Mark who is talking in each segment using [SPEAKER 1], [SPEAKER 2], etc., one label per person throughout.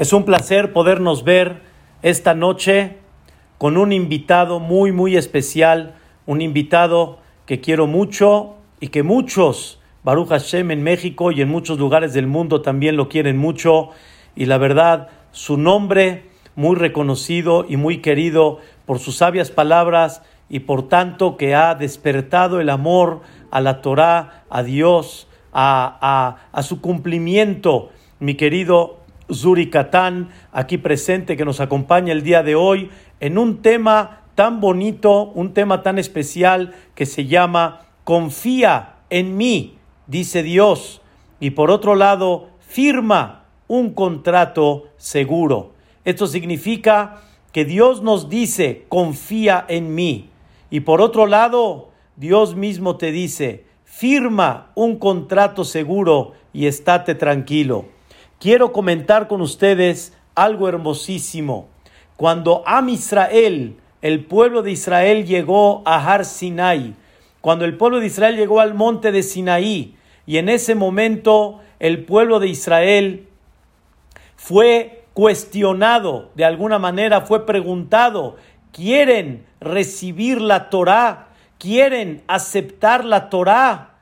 [SPEAKER 1] Es un placer podernos ver esta noche con un invitado muy, muy especial, un invitado que quiero mucho y que muchos, Baruch Hashem en México y en muchos lugares del mundo también lo quieren mucho. Y la verdad, su nombre muy reconocido y muy querido por sus sabias palabras y por tanto que ha despertado el amor a la Torah, a Dios, a, a, a su cumplimiento, mi querido Zuri aquí presente, que nos acompaña el día de hoy en un tema tan bonito, un tema tan especial que se llama Confía en mí, dice Dios. Y por otro lado, firma un contrato seguro. Esto significa que Dios nos dice, confía en mí. Y por otro lado, Dios mismo te dice, firma un contrato seguro y estate tranquilo quiero comentar con ustedes algo hermosísimo. Cuando Am Israel, el pueblo de Israel llegó a Har Sinai, cuando el pueblo de Israel llegó al monte de Sinaí, y en ese momento el pueblo de Israel fue cuestionado, de alguna manera fue preguntado, ¿quieren recibir la Torá? ¿Quieren aceptar la Torá?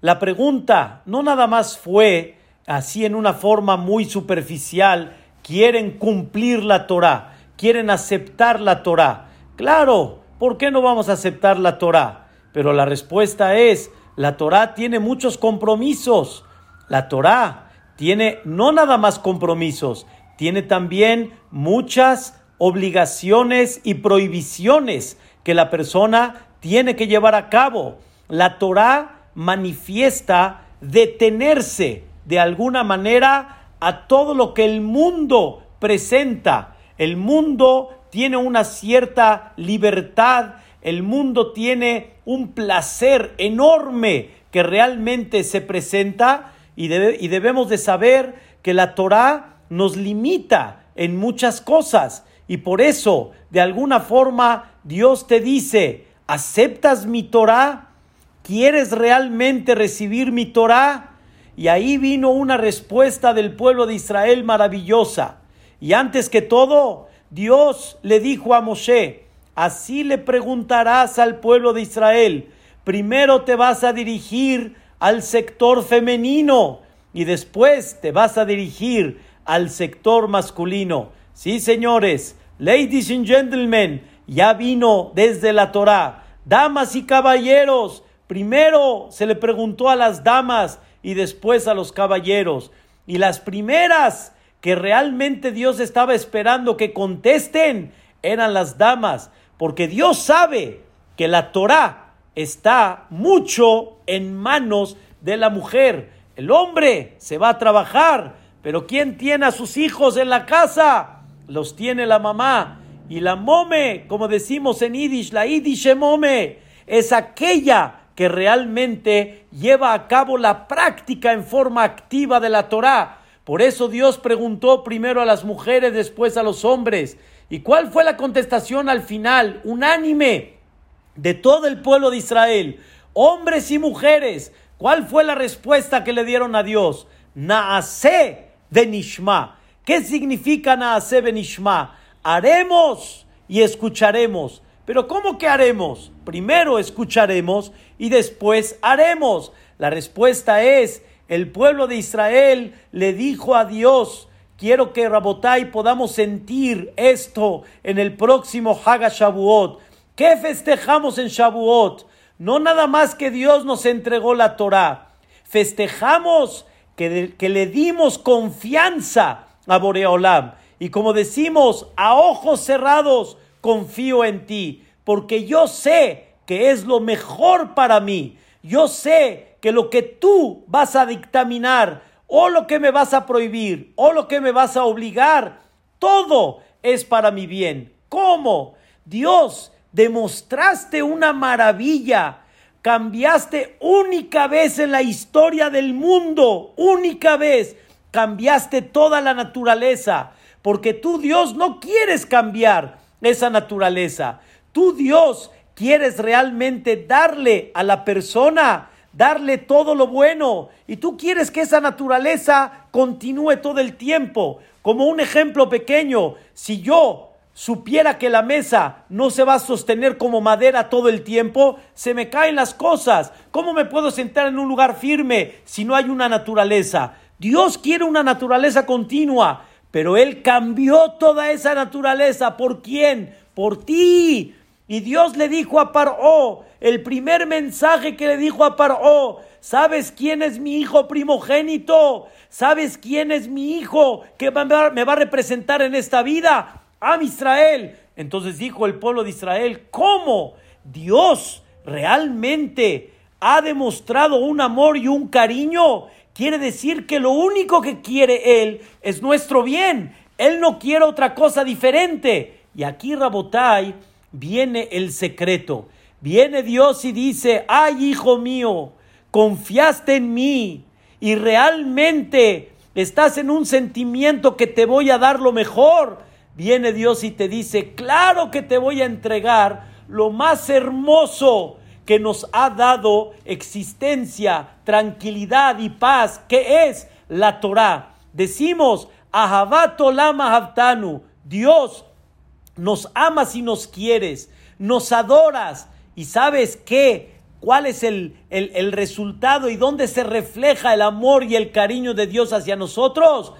[SPEAKER 1] La pregunta no nada más fue así en una forma muy superficial, quieren cumplir la Torah, quieren aceptar la Torah. Claro, ¿por qué no vamos a aceptar la Torah? Pero la respuesta es, la Torah tiene muchos compromisos. La Torah tiene no nada más compromisos, tiene también muchas obligaciones y prohibiciones que la persona tiene que llevar a cabo. La Torah manifiesta detenerse, de alguna manera a todo lo que el mundo presenta. El mundo tiene una cierta libertad, el mundo tiene un placer enorme que realmente se presenta y, debemos de saber que la Torah nos limita en muchas cosas y por eso de alguna forma Dios te dice, ¿aceptas mi Torah? ¿Quieres realmente recibir mi Torah? Y ahí vino una respuesta del pueblo de Israel maravillosa. Y antes que todo, Dios le dijo a Moshe, así le preguntarás al pueblo de Israel, primero te vas a dirigir al sector femenino y después te vas a dirigir al sector masculino. Sí, señores, ladies and gentlemen, ya vino desde la Torá. Damas y caballeros, primero se le preguntó a las damas, y después a los caballeros. Y las primeras que realmente Dios estaba esperando que contesten eran las damas, porque Dios sabe que la Torah está mucho en manos de la mujer. El hombre se va a trabajar, pero ¿quién tiene a sus hijos en la casa? Los tiene la mamá. Y la mome, como decimos en Yiddish, la Yiddish mome, es aquella que realmente lleva a cabo la práctica en forma activa de la Torá. Por eso Dios preguntó primero a las mujeres, después a los hombres. ¿Y cuál fue la contestación al final? Unánime de todo el pueblo de Israel, hombres y mujeres. ¿Cuál fue la respuesta que le dieron a Dios? Naase de Nishma. ¿Qué significa Naase de Nishma? Haremos y escucharemos. Pero ¿cómo que haremos? Primero escucharemos y después haremos. La respuesta es, el pueblo de Israel le dijo a Dios, quiero que Rabotai podamos sentir esto en el próximo Haga Shavuot. ¿Qué festejamos en Shavuot? No nada más que Dios nos entregó la Torah. Festejamos que, que le dimos confianza a Boreolam. Y como decimos, a ojos cerrados, confío en ti, porque yo sé que es lo mejor para mí. Yo sé que lo que tú vas a dictaminar, o lo que me vas a prohibir, o lo que me vas a obligar, todo es para mi bien. ¿Cómo? Dios, demostraste una maravilla. Cambiaste única vez en la historia del mundo, única vez, cambiaste toda la naturaleza, porque tú Dios no quieres cambiar esa naturaleza. Tú Dios quieres realmente darle a la persona, darle todo lo bueno, y tú quieres que esa naturaleza continúe todo el tiempo. Como un ejemplo pequeño, si yo supiera que la mesa no se va a sostener como madera todo el tiempo, se me caen las cosas. ¿Cómo me puedo sentar en un lugar firme si no hay una naturaleza? Dios quiere una naturaleza continua, pero Él cambió toda esa naturaleza. ¿Por quién? Por ti. Y Dios le dijo a Paró, el primer mensaje que le dijo a Paró, ¿sabes quién es mi hijo primogénito? ¿Sabes quién es mi hijo que me va a representar en esta vida? Am Israel. Entonces dijo el pueblo de Israel, ¿cómo Dios realmente ha demostrado un amor y un cariño? Quiere decir que lo único que quiere Él es nuestro bien. Él no quiere otra cosa diferente. Y aquí, Rabotai, viene el secreto. Viene Dios y dice, ay, hijo mío, confiaste en mí y realmente estás en un sentimiento que te voy a dar lo mejor viene Dios y te dice, claro que te voy a entregar lo más hermoso que nos ha dado existencia, tranquilidad y paz, que es la Torah. Decimos, Lama Havtanu, Dios nos amas y nos quieres, nos adoras y sabes qué, cuál es el, el, el resultado y dónde se refleja el amor y el cariño de Dios hacia nosotros,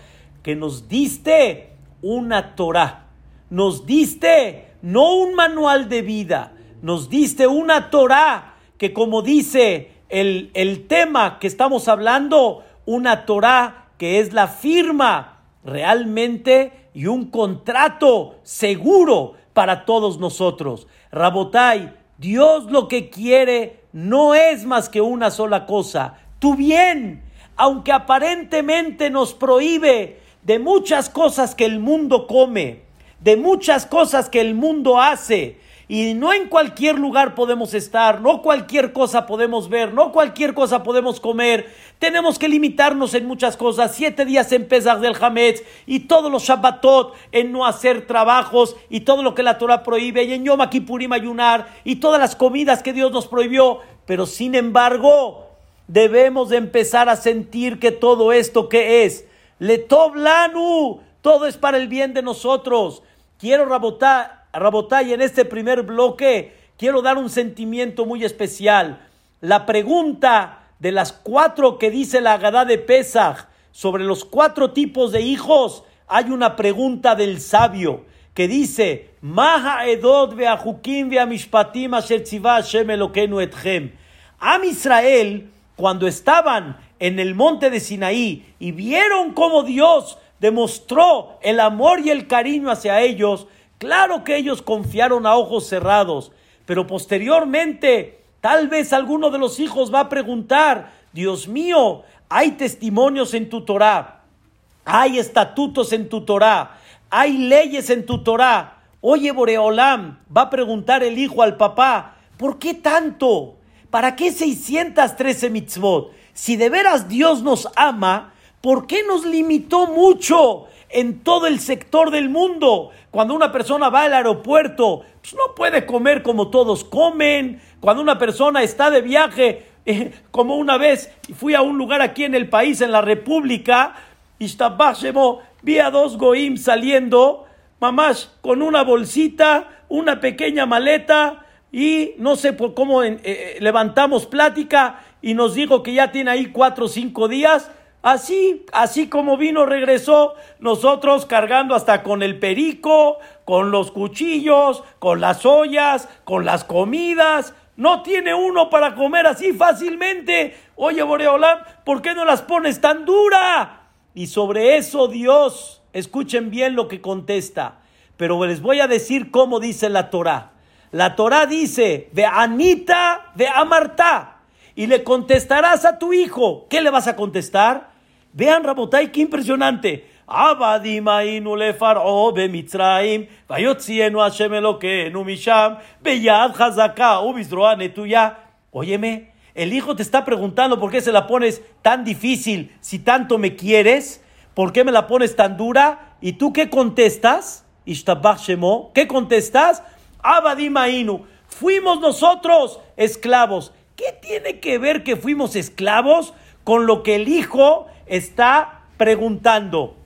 [SPEAKER 1] que nos diste una Torah. Nos diste no un manual de vida, nos diste una Torah que como dice el, el tema que estamos hablando, una Torah que es la firma realmente y un contrato seguro para todos nosotros. Rabotai, Dios lo que quiere no es más que una sola cosa, tu bien, aunque aparentemente nos prohíbe de muchas cosas que el mundo come, de muchas cosas que el mundo hace. Y no en cualquier lugar podemos estar, no cualquier cosa podemos ver, no cualquier cosa podemos comer. Tenemos que limitarnos en muchas cosas. Siete días en Pesach del Hametz y todos los Shabbatot en no hacer trabajos y todo lo que la Torah prohíbe y en Yom Kippurim ayunar y todas las comidas que Dios nos prohibió. Pero sin embargo, debemos de empezar a sentir que todo esto que es Letoblanu, todo es para el bien de nosotros. Quiero rabotar, rabotar y en este primer bloque quiero dar un sentimiento muy especial. La pregunta de las cuatro que dice la Agadá de Pesach sobre los cuatro tipos de hijos, hay una pregunta del sabio que dice, Maha edot veahukim veamishpatim asher Hashem etchem. Am Israel, cuando estaban en el monte de Sinaí y vieron cómo Dios demostró el amor y el cariño hacia ellos, claro que ellos confiaron a ojos cerrados, pero posteriormente tal vez alguno de los hijos va a preguntar, Dios mío, hay testimonios en tu Torah, hay estatutos en tu Torah, hay leyes en tu Torah. Oye, Boreolam, va a preguntar el hijo al papá, ¿por qué tanto? ¿Para qué 613 mitzvot? Si de veras Dios nos ama, ¿por qué nos limitó mucho en todo el sector del mundo? Cuando una persona va al aeropuerto, pues no puede comer como todos comen. Cuando una persona está de viaje, eh, como una vez fui a un lugar aquí en el país, en la República, y vi a dos goim saliendo, mamás, con una bolsita, una pequeña maleta, y no sé por cómo eh, eh, levantamos plática y nos dijo que ya tiene ahí cuatro o cinco días. Así, así como vino, regresó, nosotros cargando hasta con el perico, con los cuchillos, con las ollas, con las comidas. No tiene uno para comer así fácilmente. Oye, Boreolam, ¿por qué no las pones tan dura? Y sobre eso Dios, escuchen bien lo que contesta. Pero les voy a decir cómo dice la Torah. La Torah dice, de Anita, de Amarta y le contestarás a tu hijo. ¿Qué le vas a contestar? Vean, Rabotai, qué impresionante. Óyeme, el hijo te está preguntando por qué se la pones tan difícil si tanto me quieres, por qué me la pones tan dura, y tú qué contestas, ¿qué contestas? Abadimainu, fuimos nosotros esclavos. ¿Qué tiene que ver que fuimos esclavos con lo que el hijo está preguntando,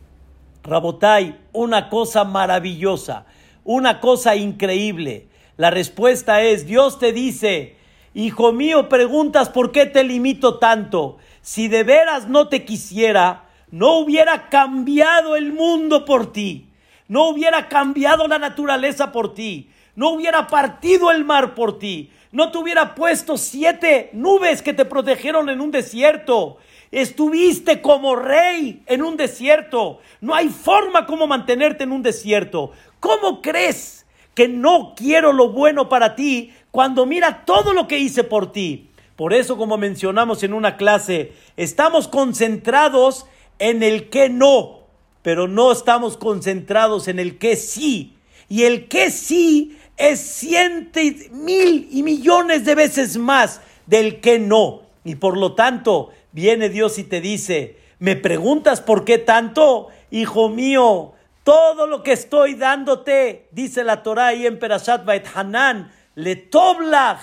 [SPEAKER 1] Rabotai, una cosa maravillosa, una cosa increíble. La respuesta es, Dios te dice, Hijo mío, preguntas por qué te limito tanto. Si de veras no te quisiera, no hubiera cambiado el mundo por ti, no hubiera cambiado la naturaleza por ti, no hubiera partido el mar por ti, no te hubiera puesto siete nubes que te protegieron en un desierto. Estuviste como rey en un desierto. No hay forma como mantenerte en un desierto. ¿Cómo crees que no quiero lo bueno para ti cuando mira todo lo que hice por ti? Por eso, como mencionamos en una clase, estamos concentrados en el que no, pero no estamos concentrados en el que sí. Y el que sí es cientos, mil y millones de veces más del que no. Y por lo tanto, viene Dios y te dice, ¿me preguntas por qué tanto? Hijo mío, todo lo que estoy dándote, dice la Torah ahí en Perashat Hanan, le toblach,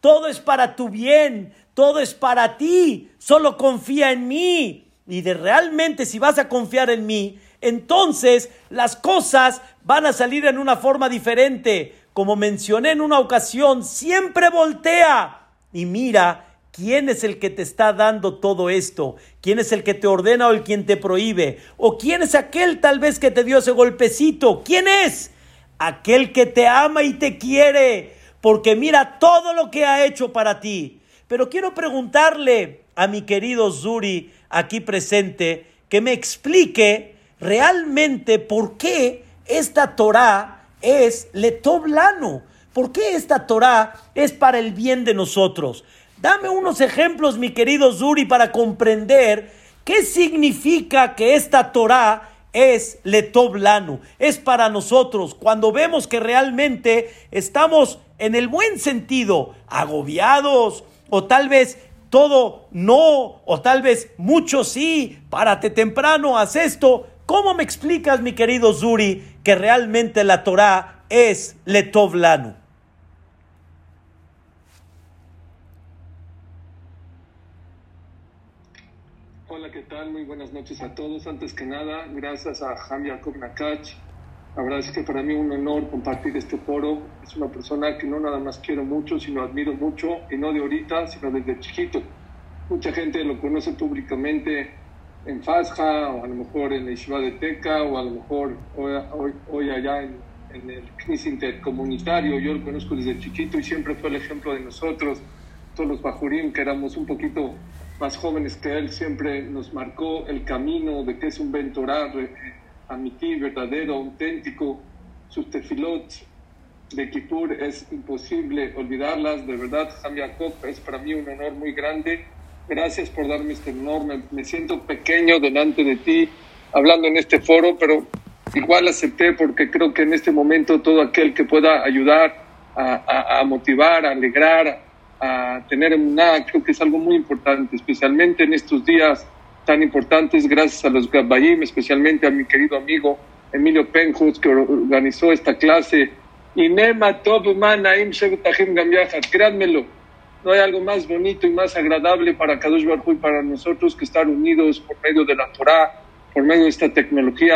[SPEAKER 1] todo es para tu bien, todo es para ti, solo confía en mí. Y de realmente si vas a confiar en mí, entonces las cosas van a salir en una forma diferente como mencioné en una ocasión, siempre voltea y mira quién es el que te está dando todo esto, quién es el que te ordena o el quien te prohíbe, o quién es aquel tal vez que te dio ese golpecito, quién es aquel que te ama y te quiere, porque mira todo lo que ha hecho para ti. Pero quiero preguntarle a mi querido Zuri aquí presente que me explique realmente por qué esta Torah es letoblano. ¿Por qué esta Torah es para el bien de nosotros? Dame unos ejemplos, mi querido Zuri, para comprender qué significa que esta Torah es letoblano, es para nosotros, cuando vemos que realmente estamos en el buen sentido, agobiados, o tal vez todo no, o tal vez mucho sí, párate temprano, haz esto. ¿Cómo me explicas, mi querido Zuri, que realmente la Torah es letovlanu.
[SPEAKER 2] Hola, ¿qué tal? Muy buenas noches a todos. Antes que nada, gracias a Javier Jacob Nakach. La verdad es que para mí es un honor compartir este foro. Es una persona que no nada más quiero mucho, sino admiro mucho, y no de ahorita, sino desde chiquito. Mucha gente lo conoce públicamente en Fasja, o a lo mejor en la de Teca, o a lo mejor hoy, hoy, allá en, en el CNIS intercomunitario. Yo lo conozco desde chiquito y siempre fue el ejemplo de nosotros, todos los Bajurim, que éramos un poquito más jóvenes que él, siempre nos marcó el camino de que es un Ventorá amití, verdadero, auténtico. Sus tefilot de Kippur es imposible olvidarlas. De verdad, Ham es para mí un honor muy grande Gracias por darme este enorme. Me siento pequeño delante de ti hablando en este foro, pero igual acepté porque creo que en este momento todo aquel que pueda ayudar a, motivar, a alegrar, a tener nada, creo que es algo muy importante, especialmente en estos días tan importantes, gracias a los Gabbayim, especialmente a mi querido amigo Emilio Penjus, que organizó esta clase. Y Nema créanmelo no hay algo más bonito y más agradable para Kadosh Baruj y para nosotros que estar unidos por medio de la Torah, por medio de esta tecnología,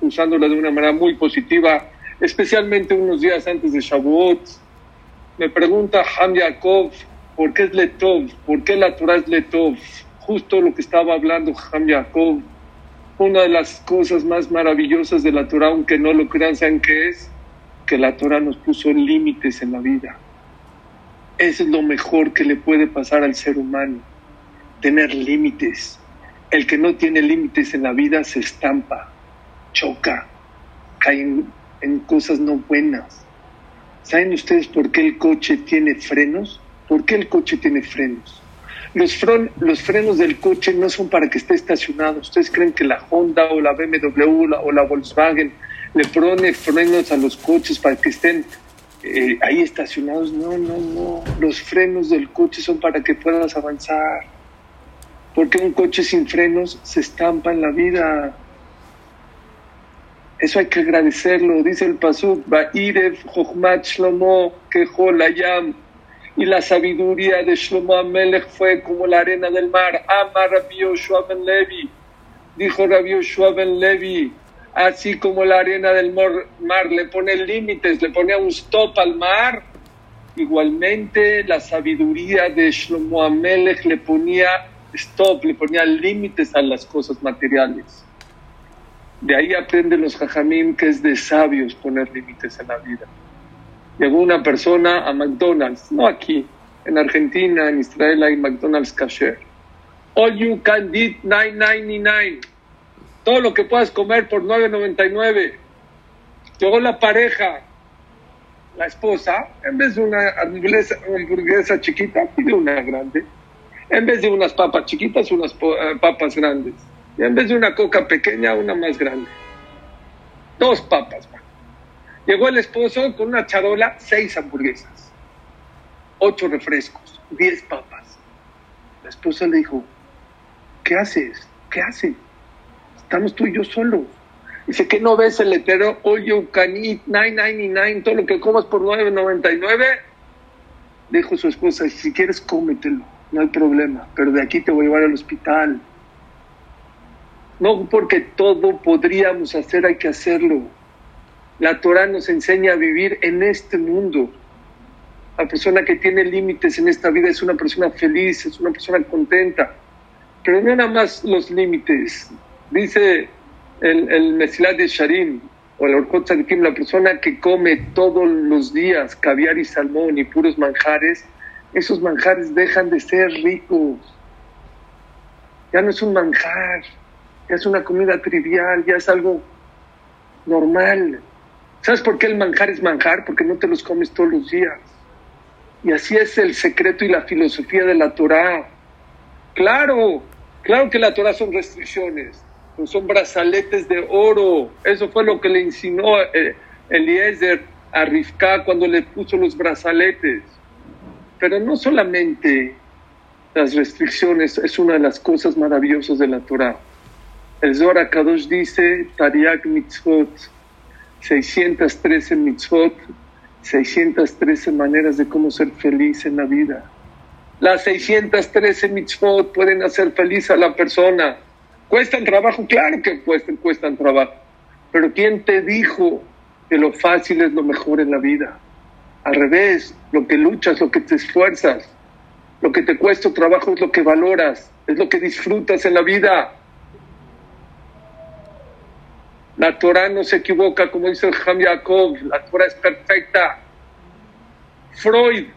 [SPEAKER 2] usándola de una manera muy positiva, especialmente unos días antes de Shavuot. Me pregunta Ham Yaakov, ¿por qué es Letov? ¿Por qué la Torah es Letov? Justo lo que estaba hablando Ham Yaakov. Una de las cosas más maravillosas de la Torah, aunque no lo crean, ¿saben qué es? Que la Torah nos puso límites en la vida es lo mejor que le puede pasar al ser humano, tener límites. El que no tiene límites en la vida se estampa, choca, cae en, cosas no buenas. ¿Saben ustedes por qué el coche tiene frenos? ¿Por qué el coche tiene frenos? Los, los frenos del coche no son para que esté estacionado. ¿Ustedes creen que la Honda o la BMW o la Volkswagen le pone frenos a los coches para que estén eh, ahí estacionados. No, no, no. Los frenos del coche son para que puedas avanzar. Porque un coche sin frenos se estampa en la vida. Eso hay que agradecerlo. Dice el Pasuk, Shlomo. Y la sabiduría de Shlomo Amelech fue como la arena del mar. Amar Rabbi Levi. dijo Rabbi Yoshua Ben Levi, así como la arena del mar le pone límites, le ponía un stop al mar, igualmente la sabiduría de Shlomo Amelech le ponía stop, le ponía límites a las cosas materiales. De ahí aprenden los jajamim que es de sabios poner límites en la vida. Llegó una persona a McDonald's, no aquí, en Argentina, en Israel hay McDonald's Kasher. All you can eat 9.99. Todo lo que puedas comer por 9.99. Llegó la pareja, la esposa, en vez de una hamburguesa, hamburguesa chiquita, pide una grande. En vez de unas papas chiquitas, unas eh, papas grandes. Y en vez de una coca pequeña, una más grande. Dos papas. Llegó el esposo con una charola, seis hamburguesas, ocho refrescos, diez papas. La esposa le dijo, ¿qué haces? ¿Qué haces? Estamos tú y yo solos. Dice, ¿qué no ves el letrero? All you can eat 9.99, todo lo que comas por 9.99. Dijo su esposa, si quieres cómetelo, no hay problema, pero de aquí te voy a llevar al hospital. No porque todo podríamos hacer, hay que hacerlo. La Torah nos enseña a vivir en este mundo. La persona que tiene límites en esta vida es una persona feliz, es una persona contenta. Pero no nada más los límites. Dice el, el de Sharim, o el Orkot Tzadikim, la persona que come todos los días caviar y salmón y puros manjares, esos manjares dejan de ser ricos. Ya no es un manjar, ya es una comida trivial, ya es algo normal. ¿Sabes por qué el manjar es manjar? Porque no te los comes todos los días. Y así es el secreto y la filosofía de la Torah. Claro, claro que la Torah son restricciones, son brazaletes de oro. Eso fue lo que le insinuó eh, Eliezer a Rivka cuando le puso los brazaletes. Pero no solamente las restricciones es una de las cosas maravillosas de la Torah. El Zohar Kadosh dice, Tariak mitzvot, 613 mitzvot, 613 maneras de cómo ser feliz en la vida. Las 613 mitzvot pueden hacer feliz a la persona. ¿Cuestan trabajo? Claro que cuestan, cuestan trabajo. Pero ¿quién te dijo que lo fácil es lo mejor en la vida? Al revés, lo que luchas, lo que te esfuerzas, lo que te cuesta trabajo es lo que valoras, es lo que disfrutas en la vida. La Torah no se equivoca, como dice el Ham Yaakov, la Torah es perfecta. Freud,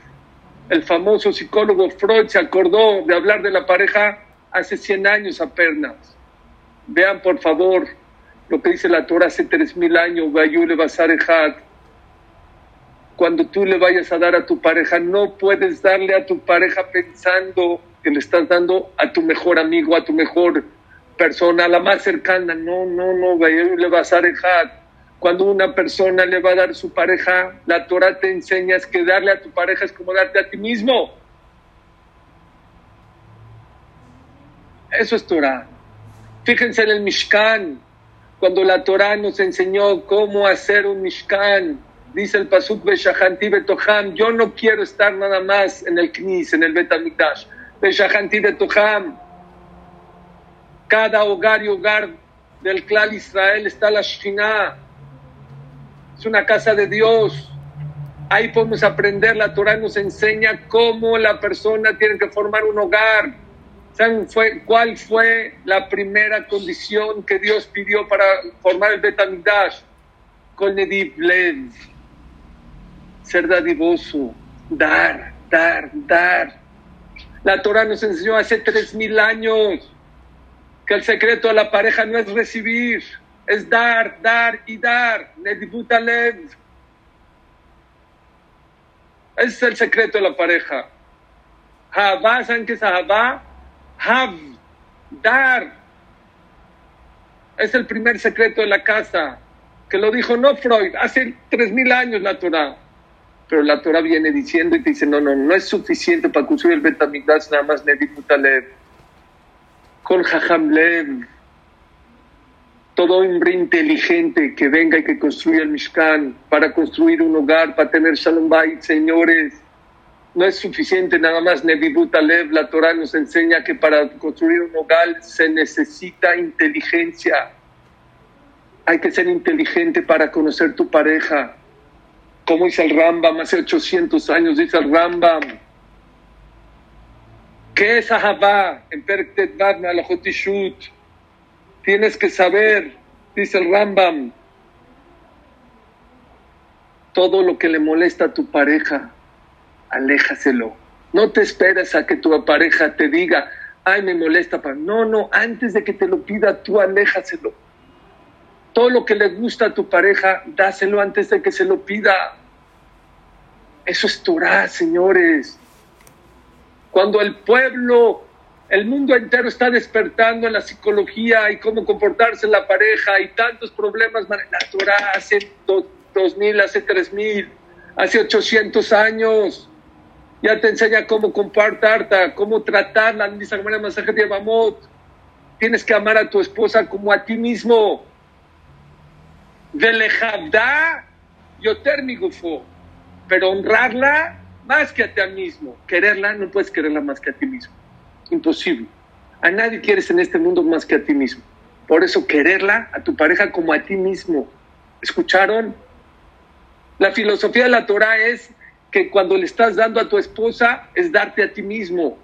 [SPEAKER 2] el famoso psicólogo Freud, se acordó de hablar de la pareja hace 100 años a pernas. Vean, por favor, lo que dice la Torah hace 3000 años, Cuando tú le vayas a dar a tu pareja, no puedes darle a tu pareja pensando que le estás dando a tu mejor amigo, a tu mejor persona, la más cercana. No, no, no, le vas a dejar. Cuando una persona le va a dar su pareja, la Torah te enseña que darle a tu pareja es como darte a ti mismo. Eso es Torah. Fíjense en el Mishkan, cuando la Torah nos enseñó cómo hacer un Mishkan. Dice el Pasuk Beshahanti Betoham, yo no quiero estar nada más en el Knis, en el Betamikdash. Beshahanti Betoham, cada hogar y hogar del clan Israel está la Shekhinah. Es una casa de Dios. Ahí podemos aprender, la Torah nos enseña cómo la persona tiene que formar un hogar. ¿Saben cuál fue la primera condición que Dios pidió para formar el Betamidash? Con Nediv Lev. Ser dadivoso, dar, dar, dar. La Torah nos enseñó hace tres mil años que el secreto de la pareja no es recibir, es dar, dar y dar. Ese es el secreto de la pareja. Habá, ¿saben qué es Habá? Hav, dar. Es el primer secreto de la casa, que lo dijo no Freud, hace tres mil años la Torah. Pero la Torah viene diciendo y te dice, no, no, no es suficiente para construir el Betamigdash nada más Nedibutalev con Jajamlev, todo hombre inteligente que venga y que construya el Mishkan para construir un hogar, para tener Shalom Bait, señores. no es suficiente nada más. Nevi Butalev, la Torah nos enseña que para construir un hogar se necesita inteligencia. Hay que ser inteligente para conocer tu pareja. Como dice el Rambam, hace 800 años dice el Rambam. ¿Qué es Ahabá? En Perktet la Jotishut. Tienes que saber, dice el Rambam, todo lo que le molesta a tu pareja, aléjaselo. No te esperes a que tu pareja te diga, ay, me molesta. No, no, antes de que te lo pida, tú aléjaselo. Todo lo que le gusta a tu pareja, dáselo antes de que se lo pida. Eso es Torah, señores. Cuando el pueblo, el mundo entero está despertando en la psicología y cómo comportarse en la pareja y tantos problemas, la Torah hace dos mil, hace tres mil, hace 800 años ya te enseña cómo compartirla, cómo tratarla, dice el masaje de Bamot. Tienes que amar a tu esposa como a ti mismo. Velejabda, mi gufo. Pero honrarla más que a ti mismo. Quererla, no puedes quererla más que a ti mismo. Imposible. A nadie quieres en este mundo más que a ti mismo. Por eso quererla a tu pareja como a ti mismo. ¿Escucharon? La filosofía de la Torah es que cuando le estás dando a tu esposa es darte a ti mismo,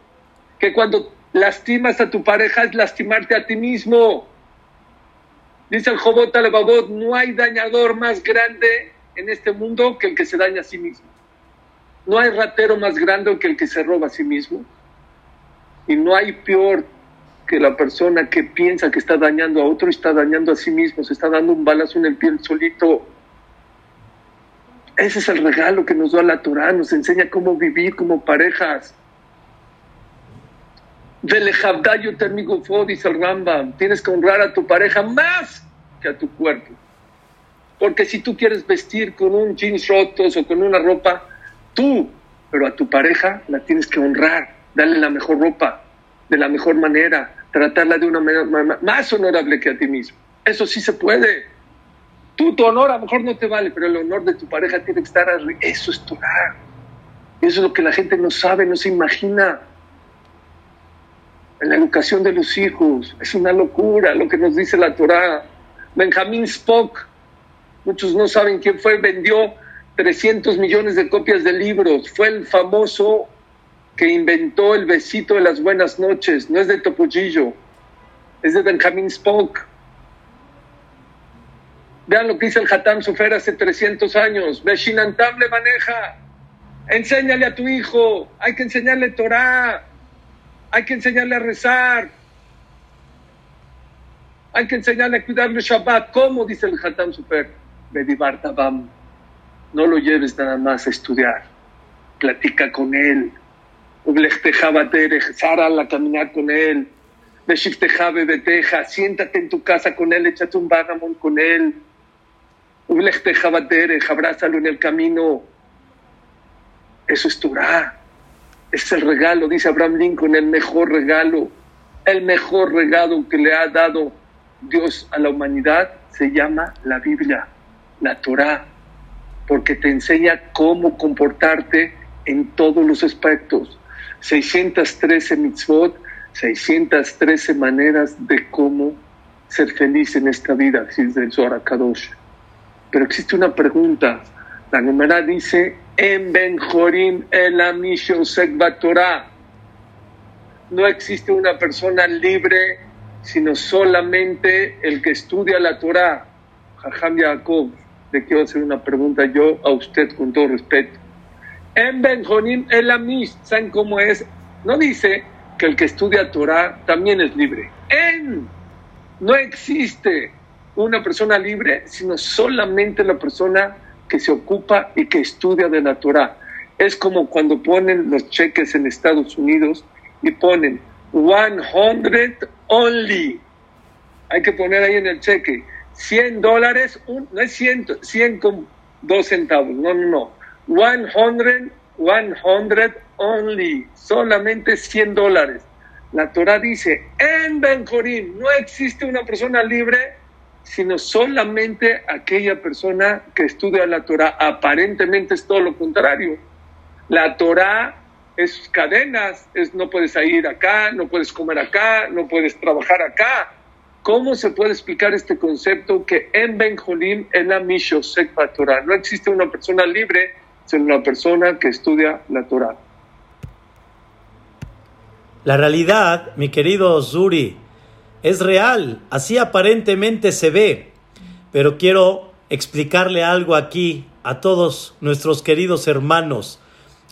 [SPEAKER 2] que cuando lastimas a tu pareja es lastimarte a ti mismo. Dice el Jobot Alebabot, no hay dañador más grande en este mundo que el que se daña a sí mismo. No hay ratero más grande que el que se roba a sí mismo. Y no hay peor que la persona que piensa que está dañando a otro y está dañando a sí mismo, se está dando un balazo en el pie solito. Ese es el regalo que nos da la Torah, nos enseña cómo vivir como parejas. Velejabdayo termigo dice el Rambam, tienes que honrar a tu pareja más que a tu cuerpo. Porque si tú quieres vestir con un jeans rotos o con una ropa, tú, pero a tu pareja la tienes que honrar, darle la mejor ropa, de la mejor manera, tratarla de una manera más honorable que a ti mismo. Eso sí se puede. Tú, tu honor a lo mejor no te vale, pero el honor de tu pareja tiene que estar arriba. Eso es Torah. Eso es lo que la gente no sabe, no se imagina. En la educación de los hijos, es una locura lo que nos dice la Torah. Benjamin Spock, muchos no saben quién fue, vendió 300 millones de copias de libros. Fue el famoso que inventó el besito de las buenas noches. No es de Topollillo, es de Benjamin Spock. Vean lo que dice el Hatam Sofer hace 300 años. Beshinantam le maneja. Enséñale a tu hijo. Hay que enseñarle Torah. Hay que enseñarle a rezar. Hay que enseñarle a cuidarle Shabbat. ¿Cómo dice el Hatam Sofer? Tabam. No lo lleves nada más a estudiar. Platica con él. Sara a caminar con él. Siéntate en tu casa con él. Échate un bagamón con él abrázalo en el camino. Eso es Torah. Es el regalo, dice Abraham Lincoln, el mejor regalo, el mejor regalo que le ha dado Dios a la humanidad se llama la Biblia, la Torah, porque te enseña cómo comportarte en todos los aspectos. 613 mitzvot, 613 maneras de cómo ser feliz en esta vida, dice el Zohar Kadosh. Pero existe una pregunta. La Gemara dice, en Benjorim el. No existe una persona libre, sino solamente el que estudia la Torah. Jajam Yaakov, le quiero hacer una pregunta yo a usted con todo respeto. En Benjorim el Amish, ¿saben cómo es? No dice que el que estudia Torah también es libre. En, no existe una persona libre, sino solamente la persona que se ocupa y que estudia de la Torah. Es como cuando ponen los cheques en Estados Unidos y ponen 100 only. Hay que poner ahí en el cheque 100 dólares, no es 100, 100 con 2 centavos, no, no, no. 100, 100 only, solamente 100 dólares. La Torah dice, en Benjorín no existe una persona libre sino solamente aquella persona que estudia la Torah. Aparentemente es todo lo contrario. La Torah es cadenas, es no puedes ir acá, no puedes comer acá, no puedes trabajar acá. ¿Cómo se puede explicar este concepto que en Benjolim es la Mishosek Torah? No existe una persona libre, sino una persona que estudia la Torah.
[SPEAKER 1] La realidad, mi querido Zuri, es real, así aparentemente se ve, pero quiero explicarle algo aquí a todos nuestros queridos hermanos,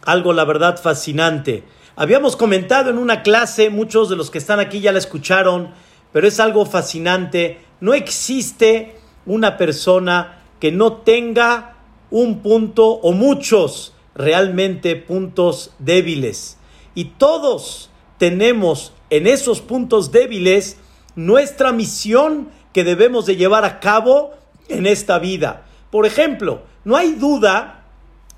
[SPEAKER 1] algo la verdad fascinante. Habíamos comentado en una clase, muchos de los que están aquí ya la escucharon, pero es algo fascinante. No existe una persona que no tenga un punto o muchos realmente puntos débiles. Y todos tenemos en esos puntos débiles nuestra misión que debemos de llevar a cabo en esta vida. Por ejemplo, no hay duda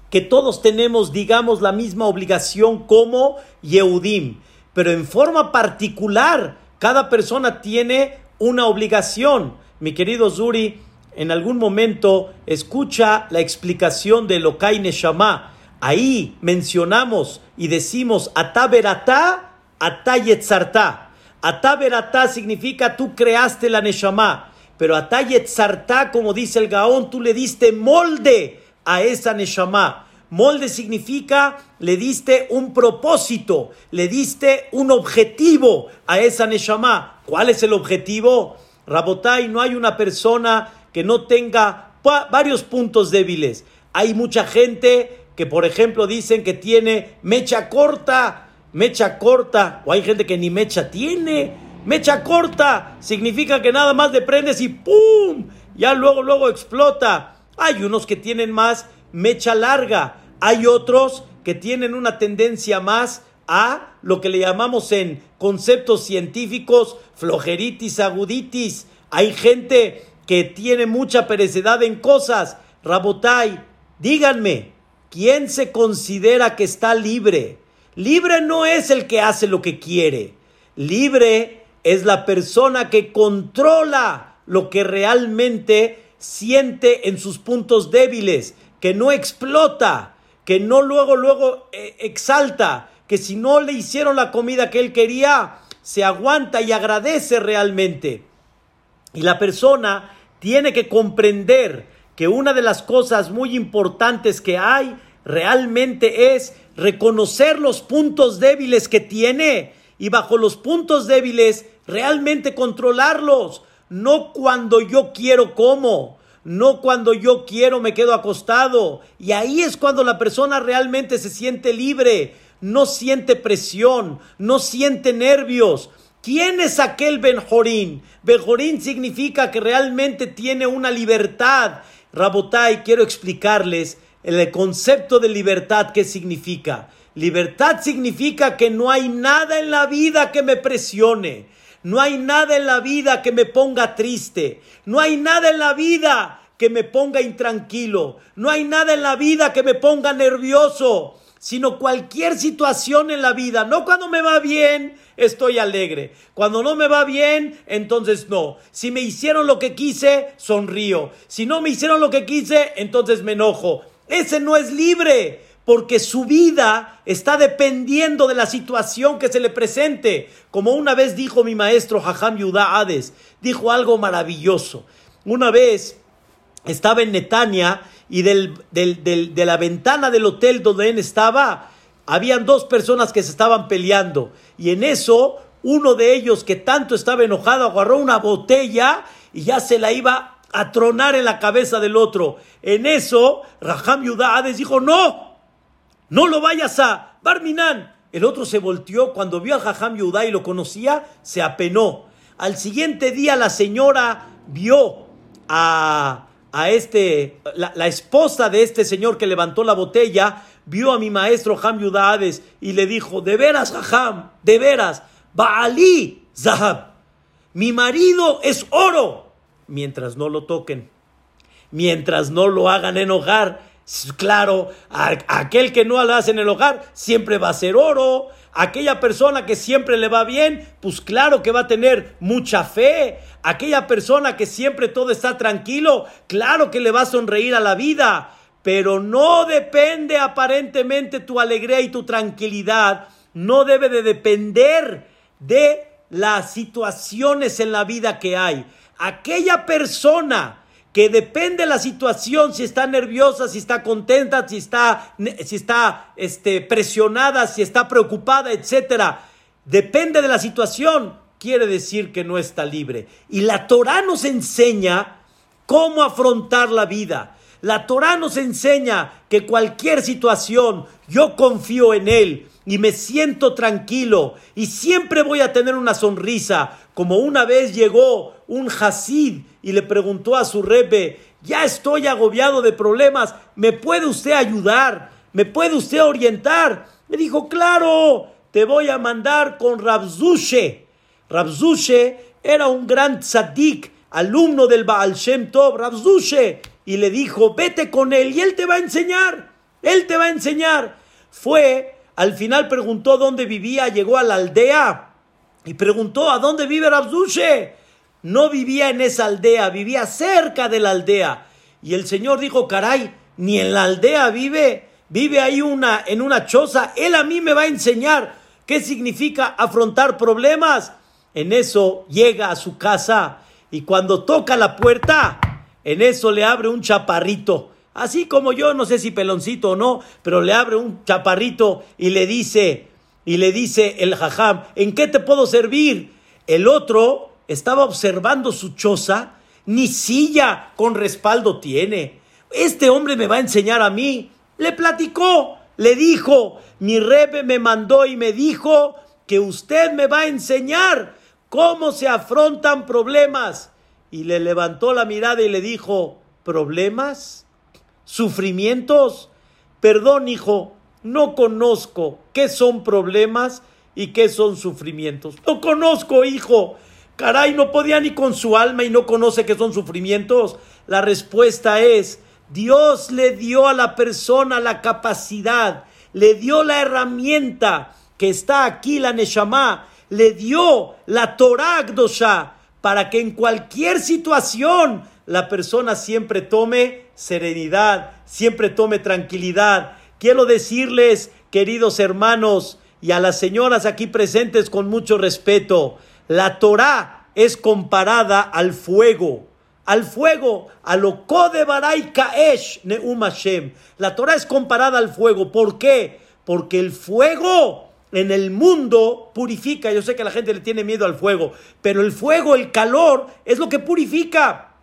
[SPEAKER 1] que todos tenemos, digamos, la misma obligación como Yehudim, pero en forma particular, cada persona tiene una obligación. Mi querido Zuri, en algún momento escucha la explicación de Lokai Neshama. Ahí mencionamos y decimos Ataberatá Atá Yetzartá. Atá significa tú creaste la Neshama. Pero Atá Yetzartá, como dice el Gaón, tú le diste molde a esa Neshama. Molde significa le diste un propósito, le diste un objetivo a esa Neshama. ¿Cuál es el objetivo? Rabotai, no hay una persona que no tenga varios puntos débiles. Hay mucha gente que, por ejemplo, dicen que tiene mecha corta, mecha corta, o hay gente que ni mecha tiene. Mecha corta significa que nada más le prendes y ¡pum! Ya luego, luego explota. Hay unos que tienen más mecha larga. Hay otros que tienen una tendencia más a lo que le llamamos en conceptos científicos flojeritis aguditis. Hay gente que tiene mucha perecedad en cosas. Rabotai, díganme, ¿quién se considera que está libre? Libre no es el que hace lo que quiere. Libre es la persona que controla lo que realmente siente en sus puntos débiles, que no explota, que no luego, luego eh, exalta, que si no le hicieron la comida que él quería, se aguanta y agradece realmente. Y la persona tiene que comprender que una de las cosas muy importantes que hay realmente es reconocer los puntos débiles que tiene y bajo los puntos débiles realmente controlarlos. No cuando yo quiero como, no cuando yo quiero me quedo acostado. Y ahí es cuando la persona realmente se siente libre, no siente presión, no siente nervios. ¿Quién es aquel Benjorín? Benjorín significa que realmente tiene una libertad. Rabotai, quiero explicarles el concepto de libertad, ¿qué significa? Libertad significa que no hay nada en la vida que me presione, no hay nada en la vida que me ponga triste, no hay nada en la vida que me ponga intranquilo, no hay nada en la vida que me ponga nervioso, sino cualquier situación en la vida, no cuando me va bien, estoy alegre. Cuando no me va bien, entonces no. Si me hicieron lo que quise, sonrío. Si no me hicieron lo que quise, entonces me enojo. Ese no es libre, porque su vida está dependiendo de la situación que se le presente. Como una vez dijo mi maestro Jajam Yudá Hades, dijo algo maravilloso. Una vez estaba en Netania y del, de la ventana del hotel donde él estaba, habían dos personas que se estaban peleando. Y en eso, uno de ellos que tanto estaba enojado agarró una botella y ya se la iba a tronar en la cabeza del otro. En eso, Raham Yudades dijo, no, no lo vayas a Barminan. El otro se volteó, cuando vio a Raham Yudá y lo conocía, se apenó. Al siguiente día la señora vio a, a este, la, esposa de este señor que levantó la botella, vio a mi maestro Ham Yudades y le dijo, de veras, Raham, de veras, Baali Zahab, mi marido es oro mientras no lo toquen, mientras no lo hagan enojar. Claro, aquel que no lo hace en el hogar siempre va a ser oro. Aquella persona que siempre le va bien, pues claro que va a tener mucha fe. Aquella persona que siempre todo está tranquilo, claro que le va a sonreír a la vida. pero no depende aparentemente tu alegría y tu tranquilidad, no debe de depender de las situaciones en la vida que hay. Aquella persona que depende de la situación, si está nerviosa, si está contenta, si está, si está este, presionada, si está preocupada, etcétera, depende de la situación, quiere decir que no está libre. Y la Torah nos enseña cómo afrontar la vida. La Torah nos enseña que cualquier situación, yo confío en Él y me siento tranquilo y siempre voy a tener una sonrisa. Como una vez llegó un Hasid y le preguntó a su rebe, ya estoy agobiado de problemas, ¿me puede usted ayudar? ¿Me puede usted orientar? Me dijo, claro, te voy a mandar con Rabzushe. Rabzushe era un gran tzadik, alumno del Baal Shem Tov, Rabzushe y le dijo, vete con él y él te va a enseñar, él te va a enseñar. Fue, al final preguntó dónde vivía, llegó a la aldea y preguntó, ¿a dónde vive Rabzushe? No vivía en esa aldea, vivía cerca de la aldea. Y el Señor dijo, caray, ni en la aldea vive, vive ahí una, en una choza, él a mí me va a enseñar qué significa afrontar problemas. En eso llega a su casa y cuando toca la puerta, en eso le abre un chaparrito. Así como yo, no sé si peloncito o no, pero le abre un chaparrito y le dice, y le dice el jajam, ¿en qué te puedo servir? El otro estaba observando su choza, ni silla con respaldo tiene. Este hombre me va a enseñar a mí. Le platicó, le dijo, mi rebe me mandó y me dijo que usted me va a enseñar cómo se afrontan problemas y le levantó la mirada y le dijo, ¿problemas? ¿Sufrimientos? Perdón, hijo, no conozco qué son problemas y qué son sufrimientos. No conozco, hijo. Caray, no podía ni con su alma y no conoce qué son sufrimientos. La respuesta es, Dios le dio a la persona la capacidad, le dio la herramienta que está aquí, la Neshama, le dio la Torah para que en cualquier situación la persona siempre tome serenidad, siempre tome tranquilidad. Quiero decirles, queridos hermanos, y a las señoras aquí presentes con mucho respeto, la Torah es comparada al fuego, al fuego, a lo Kode Barai Kaesh Neum Hashem. La Torah es comparada al fuego. ¿Por qué? Porque el fuego en el mundo purifica. Yo sé que la gente le tiene miedo al fuego, pero el fuego, el calor, es lo que purifica.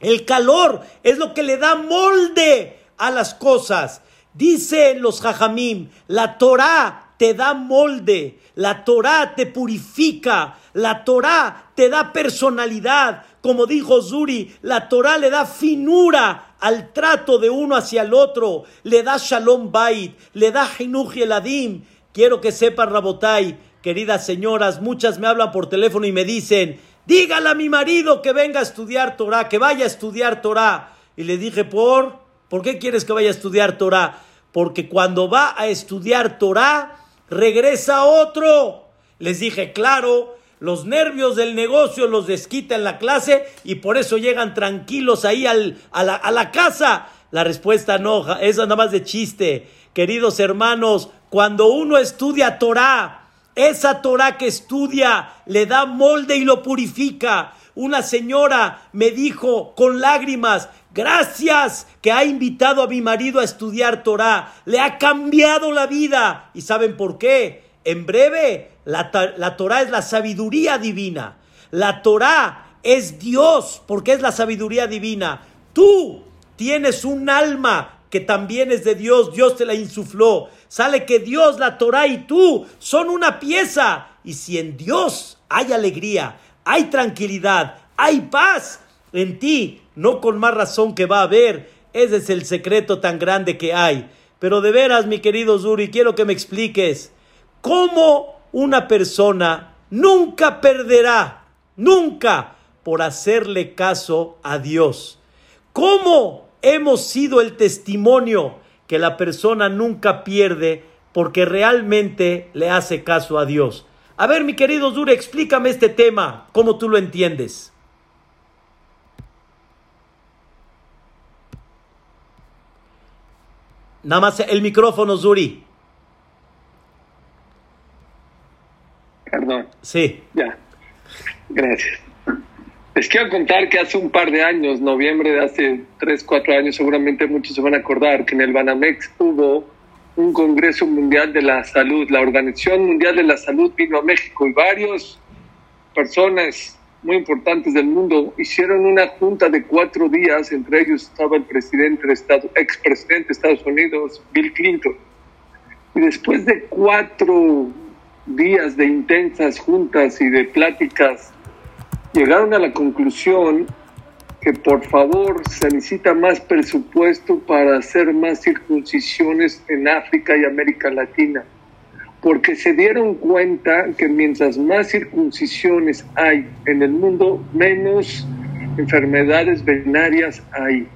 [SPEAKER 1] El calor es lo que le da molde a las cosas. Dicen los jajamim, la Torah te da molde, la Torah te purifica, la Torah te da personalidad. Como dijo Zuri, la Torah le da finura al trato de uno hacia el otro, le da shalom bait, le da hinuj eladim, Quiero que sepan, Rabotai, queridas señoras, muchas me hablan por teléfono y me dicen, dígale a mi marido que venga a estudiar Torah, que vaya a estudiar Torah. Y le dije, ¿por? ¿Por qué quieres que vaya a estudiar Torah? Porque cuando va a estudiar Torah, regresa otro. Les dije, claro, los nervios del negocio los desquita en la clase y por eso llegan tranquilos ahí al, a, la, a la casa. La respuesta no, esa nada más de chiste. Queridos hermanos, cuando uno estudia Torah, esa Torah que estudia le da molde y lo purifica. Una señora me dijo con lágrimas, gracias que ha invitado a mi marido a estudiar Torah. Le ha cambiado la vida. ¿Y saben por qué? En breve, la, la Torah es la sabiduría divina. La Torah es Dios porque es la sabiduría divina. Tú tienes un alma que también es de Dios, Dios te la insufló. Sale que Dios, la Torah y tú son una pieza. Y si en Dios hay alegría, hay tranquilidad, hay paz en ti, no con más razón que va a haber. Ese es el secreto tan grande que hay. Pero de veras, mi querido Zuri, quiero que me expliques cómo una persona nunca perderá, nunca, por hacerle caso a Dios. ¿Cómo hemos sido el testimonio que la persona nunca pierde porque realmente le hace caso a Dios. A ver, mi querido Dure, explícame este tema, cómo tú lo entiendes. Nada más el micrófono, Zuri.
[SPEAKER 2] Perdón.
[SPEAKER 1] Sí.
[SPEAKER 2] Ya. Gracias. Les quiero contar que hace un par de años, noviembre de hace 3, 4 años, seguramente muchos se van a acordar que en el Banamex hubo un Congreso Mundial de la Salud. La Organización Mundial de la Salud vino a México y varias personas muy importantes del mundo hicieron una junta de cuatro días. Entre ellos estaba el presidente de Estados, expresidente de Estados Unidos, Bill Clinton. Y después de cuatro días de intensas juntas y de pláticas llegaron a la conclusión que por favor se necesita más presupuesto para hacer más circuncisiones en África y América Latina, porque se dieron cuenta que mientras más circuncisiones hay en el mundo, menos enfermedades venarias hay.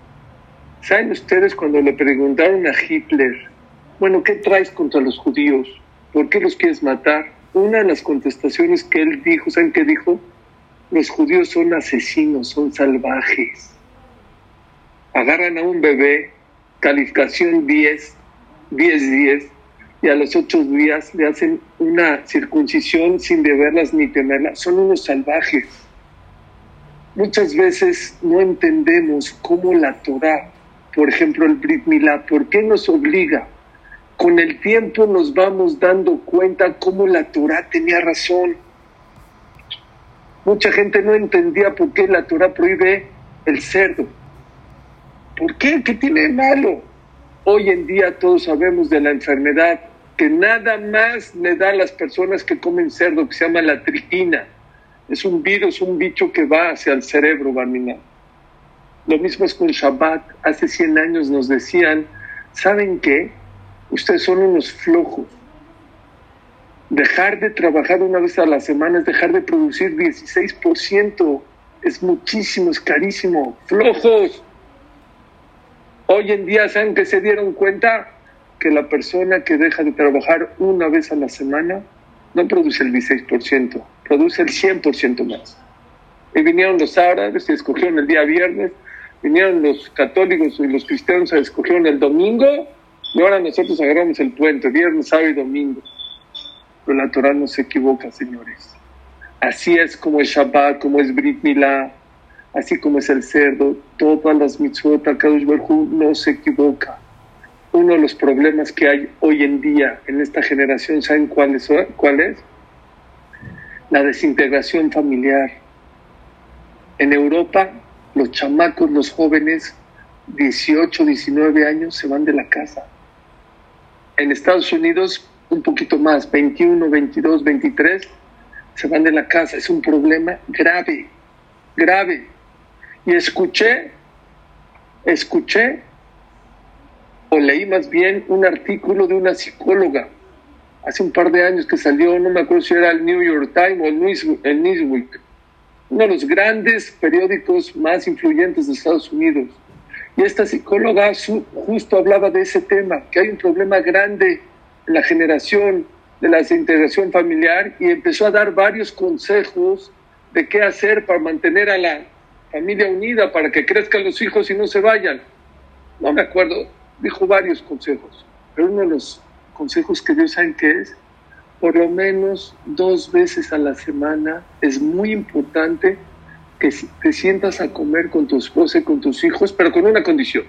[SPEAKER 2] ¿Saben ustedes cuando le preguntaron a Hitler, bueno, ¿qué traes contra los judíos? ¿Por qué los quieres matar? Una de las contestaciones que él dijo, ¿saben qué dijo? Los judíos son asesinos, son salvajes. Agarran a un bebé, calificación 10, 10, 10, y a los ocho días le hacen una circuncisión sin deberlas ni temerlas. Son unos salvajes. Muchas veces no entendemos cómo la Torah, por ejemplo el Brit Milá, ¿por qué nos obliga? Con el tiempo nos vamos dando cuenta cómo la Torah tenía razón Mucha gente no entendía por qué la Torah prohíbe el cerdo. ¿Por qué? ¿Qué tiene de malo? Hoy en día todos sabemos de la enfermedad que nada más le da a las personas que comen cerdo, que se llama la tritina. Es un virus, un bicho que va hacia el cerebro, Barmina. Lo mismo es con Shabbat. Hace 100 años nos decían, ¿saben qué? Ustedes son unos flojos Dejar de trabajar una vez a la semana es dejar de producir 16%. Es muchísimo, es carísimo. Flojos. Hoy en día, ¿saben que se dieron cuenta? Que la persona que deja de trabajar una vez a la semana no produce el 16%, produce el 100% más. Y vinieron los árabes y escogieron el día viernes, vinieron los católicos y los cristianos y escogieron el domingo, y ahora nosotros agarramos el puente, viernes, sábado y domingo. Pero la Torah no se equivoca, señores. Así es como es Shabbat, como es Brit Milá, así como es el cerdo, todas las mitzvot, Kadosh Baruj no se equivoca. Uno de los problemas que hay hoy en día en esta generación, ¿saben cuál es? Cuál es? La desintegración familiar. En Europa, los chamacos, los jóvenes, 18, 19 años, se van de la casa. En Estados Unidos, un poquito más, 21, 22, 23, se van de la casa. Es un problema grave, grave. Y escuché, escuché, o leí más bien un artículo de una psicóloga hace un par de años que salió, no me acuerdo si era el New York Times o el Newsweek, uno de los grandes periódicos más influyentes de Estados Unidos. Y esta psicóloga justo hablaba de ese tema, que hay un problema grande la generación de la desintegración familiar y empezó a dar varios consejos de qué hacer para mantener a la familia unida, para que crezcan los hijos y no se vayan. No me acuerdo, dijo varios consejos, pero uno de los consejos que Dios sabe que es, por lo menos dos veces a la semana es muy importante que te sientas a comer con tu esposa y con tus hijos, pero con una condición,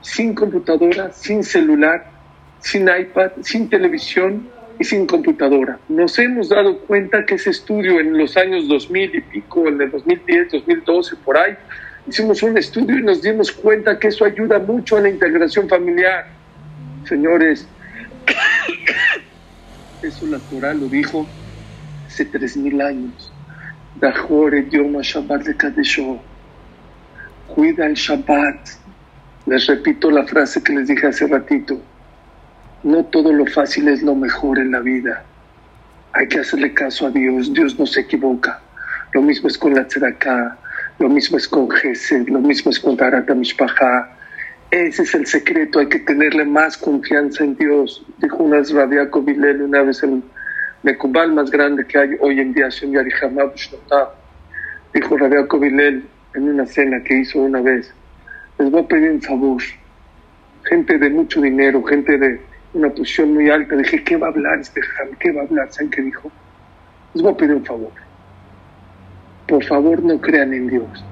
[SPEAKER 2] sin computadora, sin celular, sin iPad, sin televisión y sin computadora. Nos hemos dado cuenta que ese estudio en los años 2000 y pico, en el 2010, 2012, por ahí, hicimos un estudio y nos dimos cuenta que eso ayuda mucho a la integración familiar. Señores, eso natural lo dijo hace 3.000 años. Shabbat. Cuida el Shabbat. Les repito la frase que les dije hace ratito no todo lo fácil es lo mejor en la vida. Hay que hacerle caso a Dios. Dios no se equivoca. Lo mismo es con la tzedakah, lo mismo es con Gesed, lo mismo es con Tarata Mishpaha. Ese es el secreto. Hay que tenerle más confianza en Dios. Dijo una Rabiaco una vez el Mekubal más grande que hay hoy en día, Dijo Rabiaco Vilel en una cena que hizo una vez. Les voy a pedir un favor gente de mucho dinero, gente de una posición muy alta. Dije, ¿qué va a hablar este Ham? ¿Qué va a hablar? ¿Saben qué dijo? Les voy a pedir un favor. Por favor, no crean en Dios.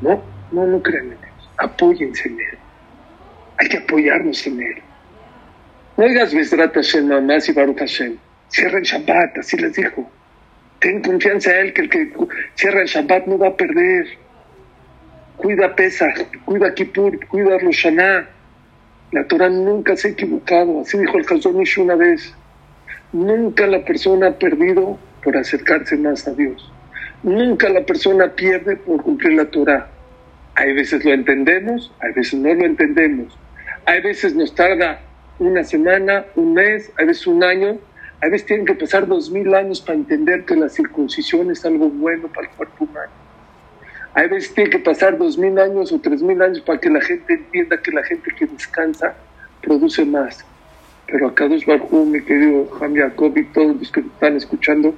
[SPEAKER 2] No, no, no crean en Dios. Apóyense en Él. Hay que apoyarnos en Él. No digas Besrat Hashem más y Baruch Hashem. Cierra el Shabbat, así les dijo. Ten confianza en Él, que el que cierra el Shabbat no va a perder. Cuida Pesach, cuida Kippur, cuida Rosh La Torah nunca se ha equivocado. Así dijo el Hazonish una vez. Nunca la persona ha perdido por acercarse más a Dios. Nunca la persona pierde por cumplir la Torah. Hay veces lo entendemos, hay veces no lo entendemos. Hay veces nos tarda una semana, un mes, a veces un año, a veces tienen que pasar dos mil años para entender que la circuncisión es algo bueno para el cuerpo humano. A veces tiene que pasar dos mil años o tres mil años para que la gente entienda que la gente que descansa produce más. Pero a Kadosh Barjú, mi querido Ham Jacob y todos los que están escuchando,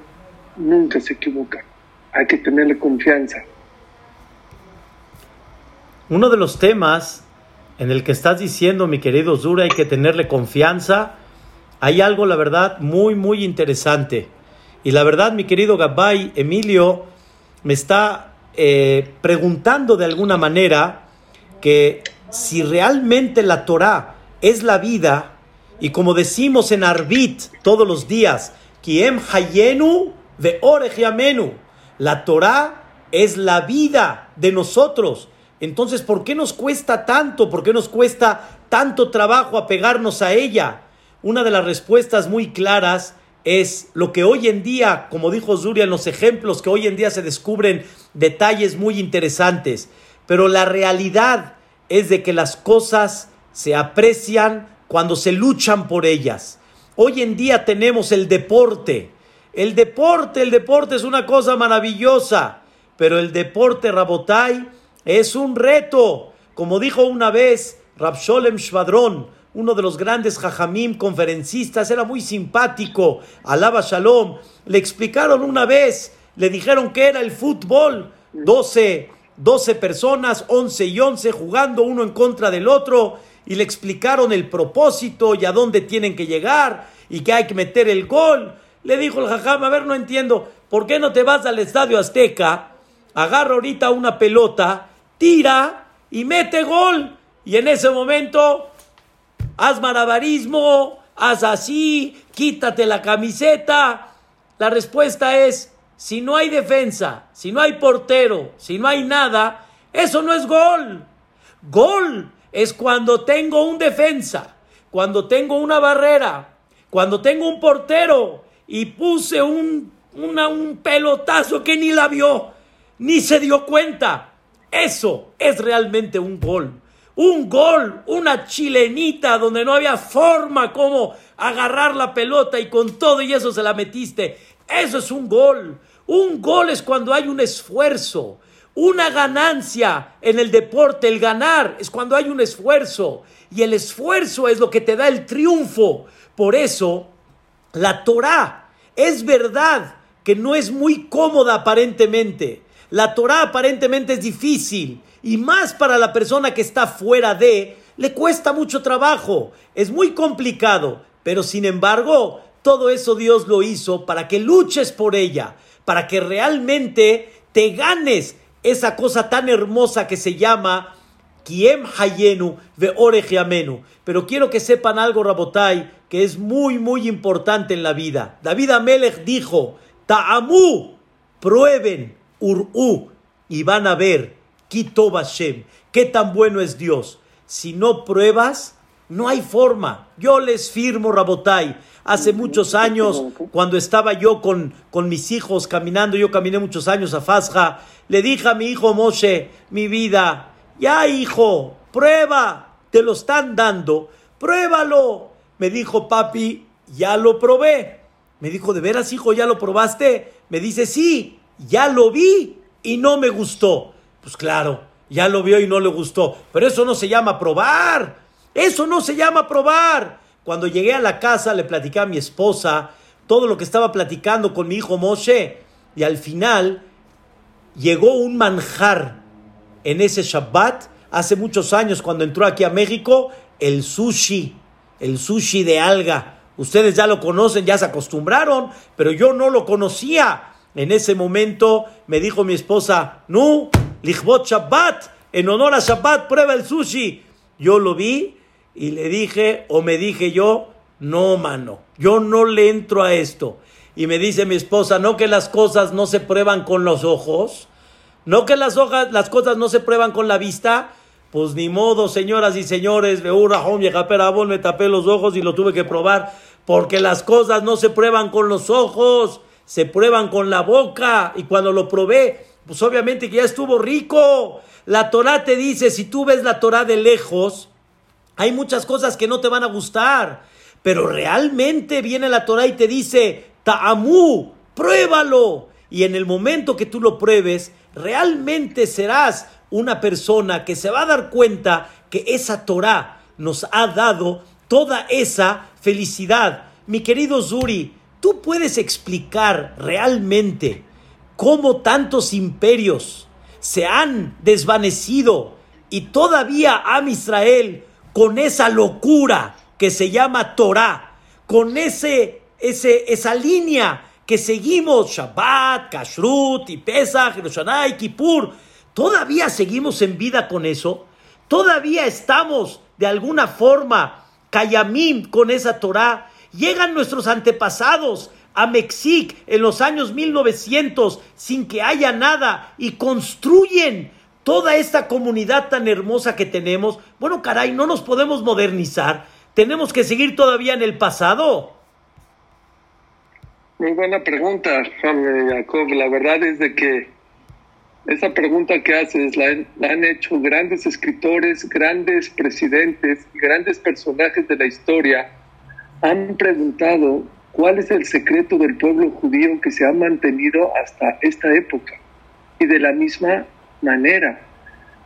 [SPEAKER 2] nunca se equivocan. Hay que tenerle confianza.
[SPEAKER 1] Uno de los temas en el que estás diciendo, mi querido Zura, hay que tenerle confianza. Hay algo, la verdad, muy, muy interesante. Y la verdad, mi querido Gabay, Emilio, me está eh, preguntando de alguna manera que si realmente la Torah es la vida, y como decimos en Arbit todos los días, Kiem Hayenu de Yamenu, la Torah es la vida de nosotros. Entonces, ¿por qué nos cuesta tanto? ¿Por qué nos cuesta tanto trabajo apegarnos a ella? Una de las respuestas muy claras es lo que hoy en día, como dijo Zuria en los ejemplos, que hoy en día se descubren detalles muy interesantes. Pero la realidad es de que las cosas se aprecian cuando se luchan por ellas. Hoy en día tenemos el deporte. El deporte, el deporte es una cosa maravillosa, pero el deporte Rabotai es un reto. Como dijo una vez Rabsholem Shvadron, uno de los grandes jajamim conferencistas, era muy simpático, alaba shalom. Le explicaron una vez, le dijeron que era el fútbol, 12, 12 personas, 11 y 11 jugando uno en contra del otro, y le explicaron el propósito y a dónde tienen que llegar y que hay que meter el gol. Le dijo el jajam, a ver, no entiendo, ¿por qué no te vas al estadio Azteca? Agarra ahorita una pelota tira y mete gol. Y en ese momento, haz malabarismo, haz así, quítate la camiseta. La respuesta es, si no hay defensa, si no hay portero, si no hay nada, eso no es gol. Gol es cuando tengo un defensa, cuando tengo una barrera, cuando tengo un portero y puse un, un pelotazo que ni la vio, ni se dio cuenta. Eso es realmente un gol. Un gol, una chilenita donde no había forma como agarrar la pelota y con todo y eso se la metiste. Eso es un gol. Un gol es cuando hay un esfuerzo, una ganancia en el deporte. El ganar es cuando hay un esfuerzo y el esfuerzo es lo que te da el triunfo. Por eso, la Torah es verdad que no es muy cómoda aparentemente la Torah aparentemente es difícil y más para la persona que está fuera de, le cuesta mucho trabajo, es muy complicado, pero sin embargo, todo eso Dios lo hizo para que luches por ella, para que realmente te ganes esa cosa tan hermosa que se llama Kiem Hayenu ve Orejiamenu. Pero quiero que sepan algo, Rabotai, que es muy, muy importante en la vida. David Amelech dijo, Ta'amu, prueben Ur'u, y van a ver, Kito Bashem, qué tan bueno es Dios. Si no pruebas, no hay forma. Yo les firmo, Rabotai. Hace muchos años, cuando estaba yo con, con mis hijos caminando, yo caminé muchos años a Fasja, le dije a mi hijo Moshe, mi vida, ya hijo, prueba, te lo están dando, pruébalo. Me dijo, papi, ya lo probé. Me dijo, ¿de veras, hijo, ya lo probaste? Me dice, sí ya lo vi y no me gustó. Pues claro, ya lo vio y no le gustó. Pero eso no se llama probar. Eso no se llama probar. Cuando llegué a la casa le platicé a mi esposa todo lo que estaba platicando con mi hijo Moshe. Y al final llegó un manjar en ese Shabbat hace muchos años cuando entró aquí a México. el sushi, el sushi de alga. Ustedes ya lo conocen, ya se acostumbraron, pero yo no lo conocía. En ese momento me dijo mi esposa, no, lichbot Shabbat, en honor a Shabbat, prueba el sushi. Yo lo vi y le dije, o me dije yo, no, mano, yo no le entro a esto. Y me dice mi esposa, no que las cosas no se prueban con los ojos, no que las, las cosas no se prueban con la vista. Pues ni modo, señoras y señores, me tapé los ojos y lo tuve que probar, porque las cosas no se prueban con los ojos, se prueban con la boca. Y cuando lo probé, pues obviamente que ya estuvo rico. La Torah te dice, si tú ves la Torah de lejos, hay muchas cosas que no te van a gustar. Pero realmente viene la Torah y te dice, Ta'amú, pruébalo. Y en el momento que tú lo pruebes, realmente serás una persona que se va a dar cuenta que esa Torah nos ha dado toda esa felicidad. Mi querido Zuri, ¿tú puedes explicar realmente cómo tantos imperios se han desvanecido y todavía Am Israel con esa locura que se llama Torah, con ese, ese, esa línea que seguimos, Shabbat, Kashrut y Pesach, Kippur, todavía seguimos en vida con eso, todavía estamos de alguna forma Kayamim con esa Torah, llegan nuestros antepasados a Mexic en los años 1900 sin que haya nada y construyen toda esta comunidad tan hermosa que tenemos. Bueno, caray, no nos podemos modernizar ¿Tenemos que seguir todavía en el pasado?
[SPEAKER 2] Muy buena pregunta, Jacob. La verdad es de que esa pregunta que haces la, han hecho grandes escritores, grandes presidentes, grandes personajes de la historia. Han preguntado cuál es el secreto del pueblo judío que se ha mantenido hasta esta época. Y de la misma manera,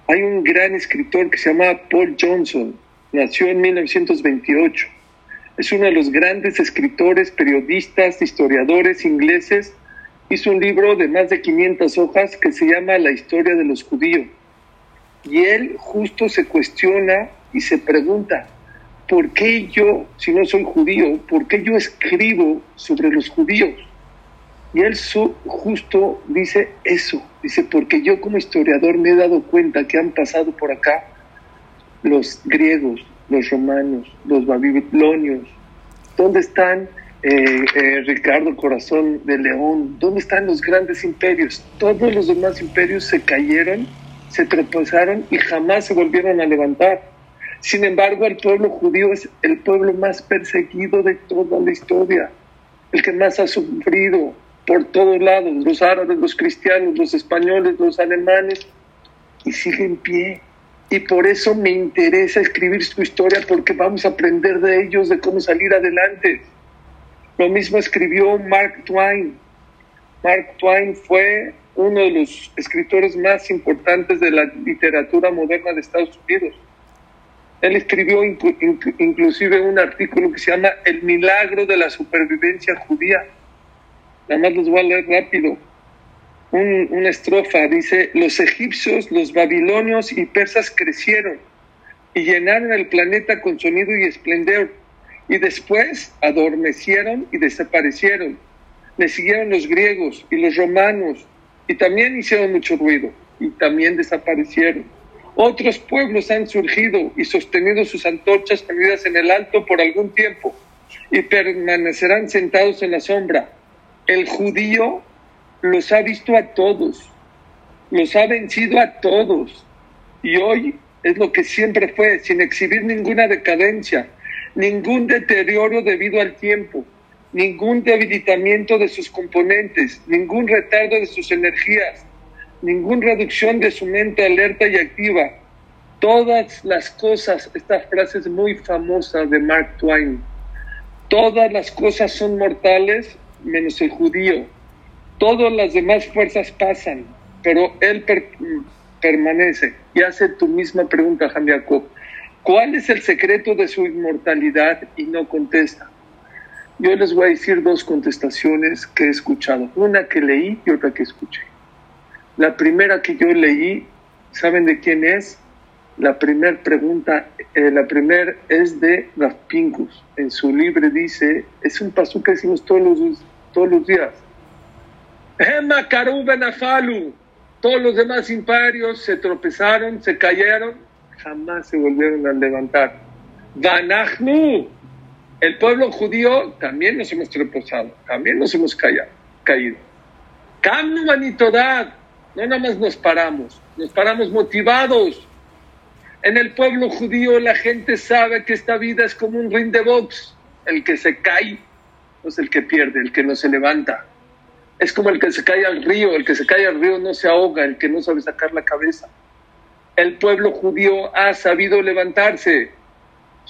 [SPEAKER 2] hay un gran escritor que se llama Paul Johnson, nació en 1928. Es uno de los grandes escritores, periodistas, historiadores ingleses. Hizo un libro de más de 500 hojas que se llama La historia de los judíos. Y él justo se cuestiona y se pregunta, ¿por qué yo, si no soy judío, por qué yo escribo sobre los judíos? Y él justo dice eso, dice, porque yo como historiador me he dado cuenta que han pasado por acá los griegos, los romanos, los babilonios? ¿Dónde están eh, eh, Ricardo Corazón de León? ¿Dónde están los grandes imperios? Todos los demás imperios se cayeron, se tropezaron y jamás se volvieron a levantar. Sin embargo, el pueblo judío es el pueblo más perseguido de toda la historia, el que más ha sufrido por todos lados, los árabes, los cristianos, los españoles, los alemanes, y sigue en pie y por eso me interesa escribir su historia porque vamos a aprender de ellos, de cómo salir adelante. Lo mismo escribió Mark Twain. Mark Twain fue uno de los escritores más importantes de la literatura moderna de Estados Unidos. Él escribió inclusive un artículo que se llama El milagro de la supervivencia judía. Nada más los voy a leer rápido una estrofa, dice, los egipcios, los babilonios y persas crecieron y llenaron el planeta con sonido y esplendor, y después adormecieron y desaparecieron. Le siguieron los griegos y los romanos, y también hicieron mucho ruido, y también desaparecieron. Otros pueblos han surgido y sostenido sus antorchas perdidas en el alto por algún tiempo, y permanecerán sentados en la sombra. El judío los ha visto a todos, los ha vencido a todos. Y hoy es lo que siempre fue, sin exhibir ninguna decadencia, ningún deterioro debido al tiempo, ningún debilitamiento de sus componentes, ningún retardo de sus energías, ninguna reducción de su mente alerta y activa. Todas las cosas, esta frase es muy famosa de Mark Twain, todas las cosas son mortales menos el judío Todas las demás fuerzas pasan, pero Él permanece. Y hace tu misma pregunta, Juan Jacob. ¿Cuál es el secreto de su inmortalidad? Y no contesta. Yo les voy a decir dos contestaciones que he escuchado. Una que leí y otra que escuché. La primera que yo leí, ¿saben de quién es? La primera pregunta, eh, la primera es de Raf Pinkus. En su libro dice, es un paso que decimos todos los, todos los días. Todos los demás imperios se tropezaron, se cayeron, jamás se volvieron a levantar. Vanachnu, el pueblo judío, también nos hemos tropezado, también nos hemos caído. Kamnu manitodad, no nada más nos paramos, nos paramos motivados. En el pueblo judío la gente sabe que esta vida es como un ring de box. El que se cae no es el que pierde, el que no se levanta. Es como el que se cae al río, el que se cae al río no se ahoga, el que no sabe sacar la cabeza. El pueblo judío ha sabido levantarse.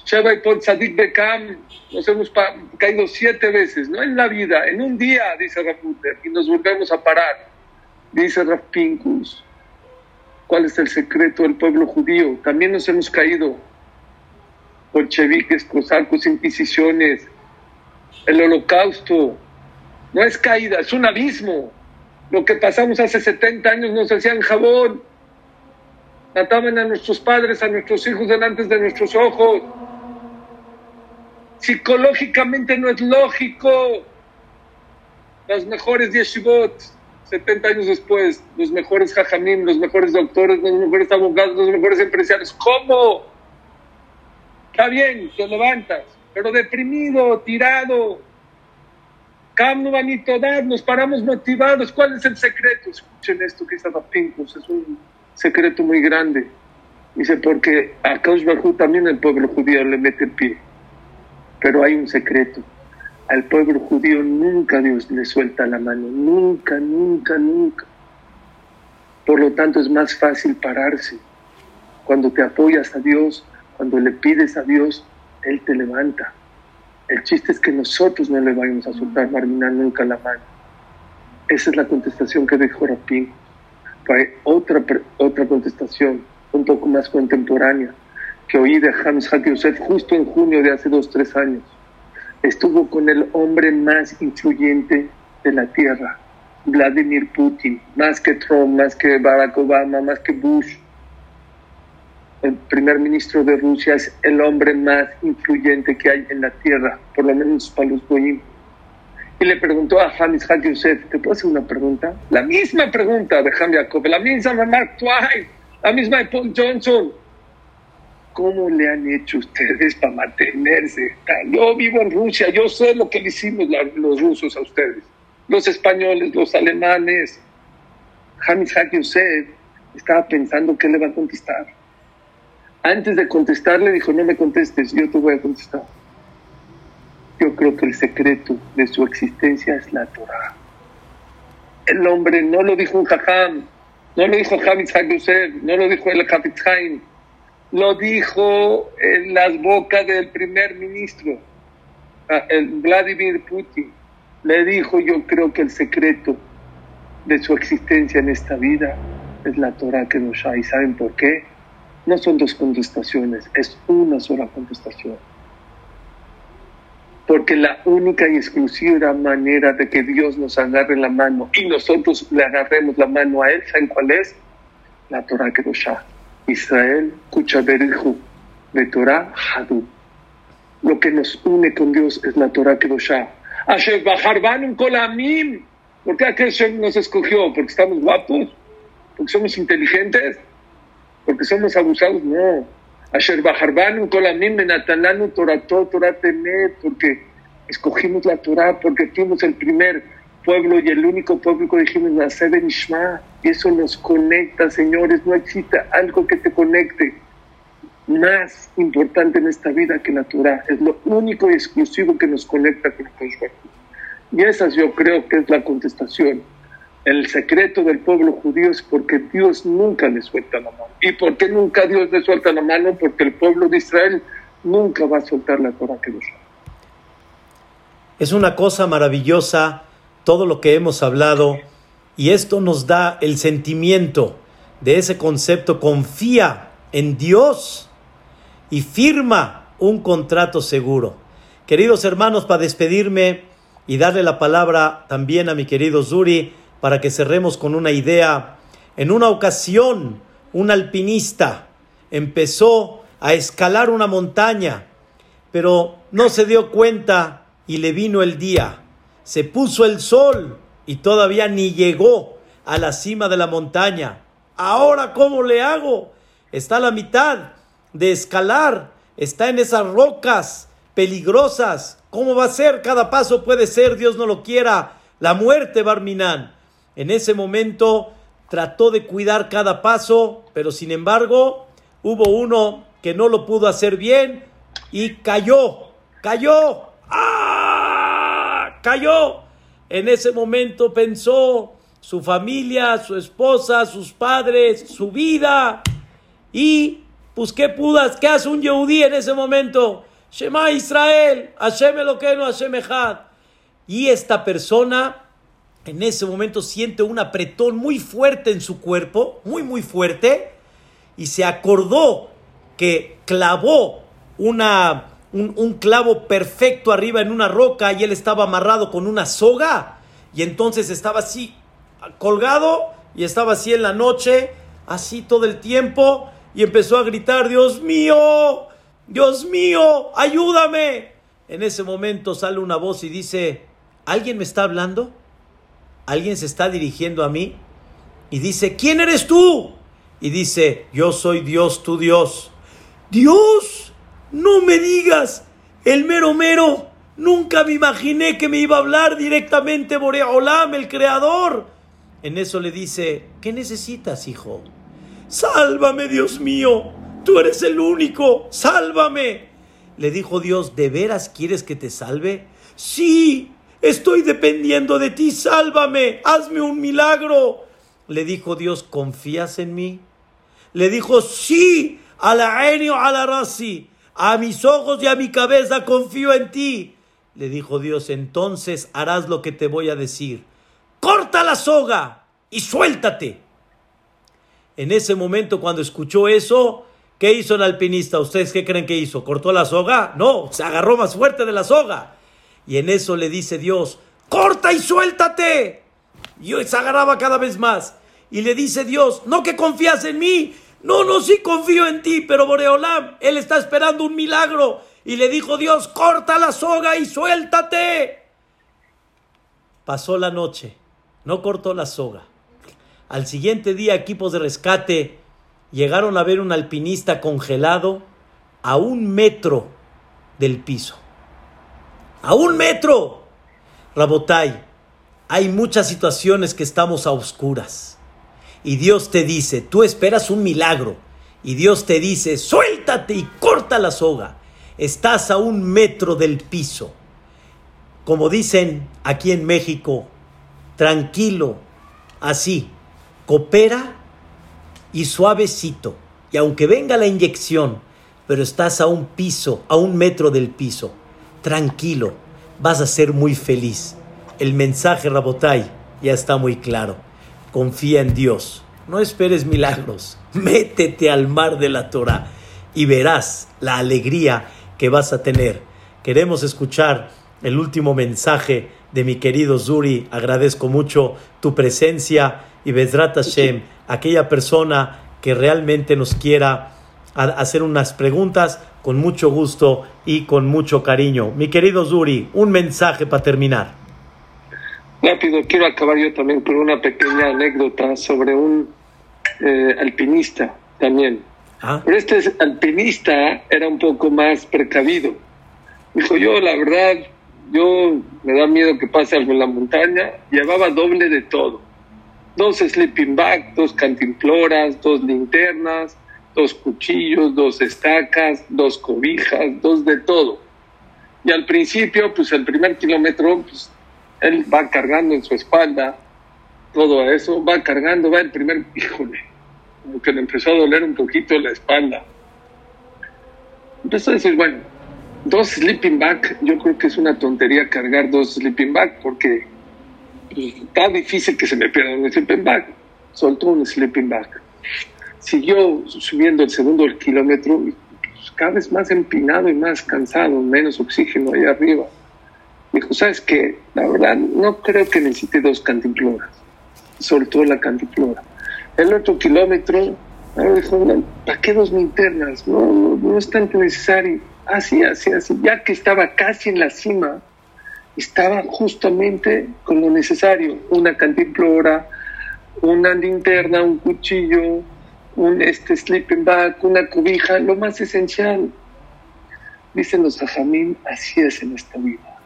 [SPEAKER 2] Sheba y Sadik Bekam, nos hemos caído siete veces, no en la vida, en un día, dice Rafuter, y nos volvemos a parar. Dice Raf Pinkus, ¿cuál es el secreto del pueblo judío? También nos hemos caído. Bolcheviques, cosacos, inquisiciones, el holocausto. No es caída, es un abismo. Lo que pasamos hace 70 años nos hacían jabón. Mataban a nuestros padres, a nuestros hijos delante de nuestros ojos. Psicológicamente no es lógico. Las mejores yeshivot 70 años después, los mejores jajamim, los mejores doctores, los mejores abogados, los mejores empresarios. ¿Cómo? Está bien, te levantas, pero deprimido, tirado. Camno Vanitodad, nos paramos motivados. ¿Cuál es el secreto? Escuchen esto que está Pincos, es un secreto muy grande. Dice, porque a Kaush también el pueblo judío le mete el pie. Pero hay un secreto al pueblo judío nunca Dios le suelta la mano, nunca, nunca, nunca. Por lo tanto es más fácil pararse. Cuando te apoyas a Dios, cuando le pides a Dios, Él te levanta. El chiste es que nosotros no le vayamos a soltar, Marina, nunca la mano. Esa es la contestación que dejó Rapín. Hay otra, otra contestación, un poco más contemporánea, que oí de Hans Yosef justo en junio de hace dos, tres años estuvo con el hombre más influyente de la tierra, Vladimir Putin, más que Trump, más que Barack Obama, más que Bush. El primer ministro de Rusia es el hombre más influyente que hay en la tierra, por lo menos para los goyim. Y le preguntó a James Hak Yosef, ¿te puedo hacer una pregunta? La misma pregunta de Ham Jacob, la misma de Mark Twain, la misma de Paul Johnson. ¿Cómo le han hecho ustedes para mantenerse? Yo vivo en Rusia, yo sé lo que le hicimos los rusos a ustedes, los españoles, los alemanes. James Hak Yosef estaba pensando qué le va a contestar. Antes de contestarle dijo, no me contestes, yo te voy a contestar. Yo creo que el secreto de su existencia es la Torah. El hombre no lo dijo un jajam, no lo dijo Yosef, no lo dijo el Haim lo dijo en las bocas del primer ministro, el Vladimir Putin. Le dijo, yo creo que el secreto de su existencia en esta vida es la Torah que nos hay. ¿Saben por qué? No son dos contestaciones, es una sola contestación. Porque la única y exclusiva manera de que Dios nos agarre la mano y nosotros le agarremos la mano a Él, ¿saben cuál es? La Torah hay. Israel, Kuchaberihu, de Torah, Hadu. Lo que nos une con Dios es la Torah Kedoshah. Asher Baharbanum Kolamim. ¿Por qué Hashem nos escogió? ¿Porque estamos guapos? ¿Porque somos inteligentes? ¿Porque somos abusados? No. Asher Baharbanum Kolamim Menatananu Torato Toratemet. Porque escogimos la Torah, porque fuimos el primer pueblo y el único pueblo que dijimos nacer en Ishma. Y eso nos conecta, señores. No existe algo que te conecte más importante en esta vida que la Torah. Es lo único y exclusivo que nos conecta con el Y esa yo creo que es la contestación. El secreto del pueblo judío es porque Dios nunca le suelta la mano. ¿Y por qué nunca Dios le suelta la mano? Porque el pueblo de Israel nunca va a soltar la Torah que nos
[SPEAKER 1] Es una cosa maravillosa todo lo que hemos hablado y esto nos da el sentimiento de ese concepto, confía en Dios y firma un contrato seguro. Queridos hermanos, para despedirme y darle la palabra también a mi querido Zuri para que cerremos con una idea. En una ocasión, un alpinista empezó a escalar una montaña, pero no se dio cuenta y le vino el día. Se puso el sol y todavía ni llegó a la cima de la montaña. Ahora, ¿cómo le hago? Está a la mitad de escalar, está en esas rocas peligrosas. ¿Cómo va a ser? Cada paso puede ser, Dios no lo quiera, la muerte, Barminán. En ese momento trató de cuidar cada paso, pero sin embargo hubo uno que no lo pudo hacer bien y cayó, cayó, ¡ah! Cayó. En ese momento pensó su familia, su esposa, sus padres, su vida. Y, pues, ¿qué pudas? ¿Qué hace un Yehudí en ese momento? Shema Israel, Hashem Eloqueno, Hashem Echad. Y esta persona en ese momento siente un apretón muy fuerte en su cuerpo, muy, muy fuerte, y se acordó que clavó una, un, un, clavo perfecto arriba en una roca y él estaba amarrado con una soga, y entonces estaba así colgado y estaba así en la noche, así todo el tiempo, y empezó a gritar, Dios mío, Dios mío, ayúdame. En ese momento sale una voz y dice, ¿alguien me está hablando? Alguien se está dirigiendo a mí y dice, ¿quién eres tú? Y dice, yo soy Dios, tu Dios. Dios, no me digas, el mero mero, nunca me imaginé que me iba a hablar directamente Borea Olam, el creador. En eso le dice, ¿qué necesitas, hijo? Sálvame, Dios mío, tú eres el único, sálvame. Le dijo Dios, ¿de veras quieres que te salve? Sí, Estoy dependiendo de ti, sálvame, hazme un milagro. Le dijo Dios, ¿confías en mí? Le dijo, sí, a la a la rasi, a mis ojos y a mi cabeza confío en ti. Le dijo Dios, entonces harás lo que te voy a decir. Corta la soga y suéltate. En ese momento, cuando escuchó eso, ¿qué hizo el alpinista? ¿Ustedes qué creen que hizo? ¿Cortó la soga? No, se agarró más fuerte de la soga. Y en eso le dice Dios, corta y suéltate. Y se agarraba cada vez más. Y le dice Dios, no que confías en mí. No, no, sí confío en ti, pero Boreolam, él está esperando un milagro. Y le dijo Dios, corta la soga y suéltate. Pasó la noche, no cortó la soga. Al siguiente día, equipos de rescate llegaron a ver un alpinista congelado a un metro del piso a un metro. Rabotai, hay muchas situaciones que estamos a oscuras. Y Dios te dice, tú esperas un milagro. Y Dios te dice, suéltate y corta la soga. Estás a un metro del piso. Como dicen aquí en México, tranquilo, así, coopera y suavecito. Y aunque venga la inyección, pero estás a un piso, a un metro del piso tranquilo, vas a ser muy feliz. El mensaje Rabotai ya está muy claro. Confía en Dios. No esperes milagros. Métete al mar de la Torah y verás la alegría que vas a tener. Queremos escuchar el último mensaje de mi querido Zuri. Agradezco mucho tu presencia y Bezrat Hashem, aquella persona que realmente nos quiera hacer unas preguntas con mucho gusto y con mucho cariño. Mi querido Zuri, un mensaje para terminar.
[SPEAKER 2] Rápido, quiero acabar yo también con una pequeña anécdota sobre un eh, alpinista también. Ah. Pero este alpinista era un poco más precavido. Dijo, yo la verdad, yo me da miedo que pase algo en la montaña. Llevaba doble de todo. Dos sleeping bags, dos cantimploras, dos linternas, dos cuchillos, dos estacas, dos cobijas, dos de todo. Y al principio, pues el primer kilómetro, pues él va cargando en su espalda todo eso, va cargando, va el primer, híjole, como que le empezó a doler un poquito la espalda. Empezó a decir, bueno, dos sleeping bag, yo creo que es una tontería cargar dos sleeping bag porque pues, está difícil que se me pierda un sleeping bag. Soltó un sleeping bag siguió subiendo el segundo kilómetro, pues, cada vez más empinado y más cansado, menos oxígeno ahí arriba. Dijo, ¿sabes qué? La verdad, no creo que necesite dos cantimploras, todo la cantimplora. El otro kilómetro dijo, ¿para qué dos linternas? No, no, es tanto necesario. Así, así, así. Ya que estaba casi en la cima, estaba justamente con lo necesario. Una cantimplora, una linterna, un cuchillo, un este, sleeping bag, una cobija, lo más esencial. Dicen los ajamín, así es en esta vida.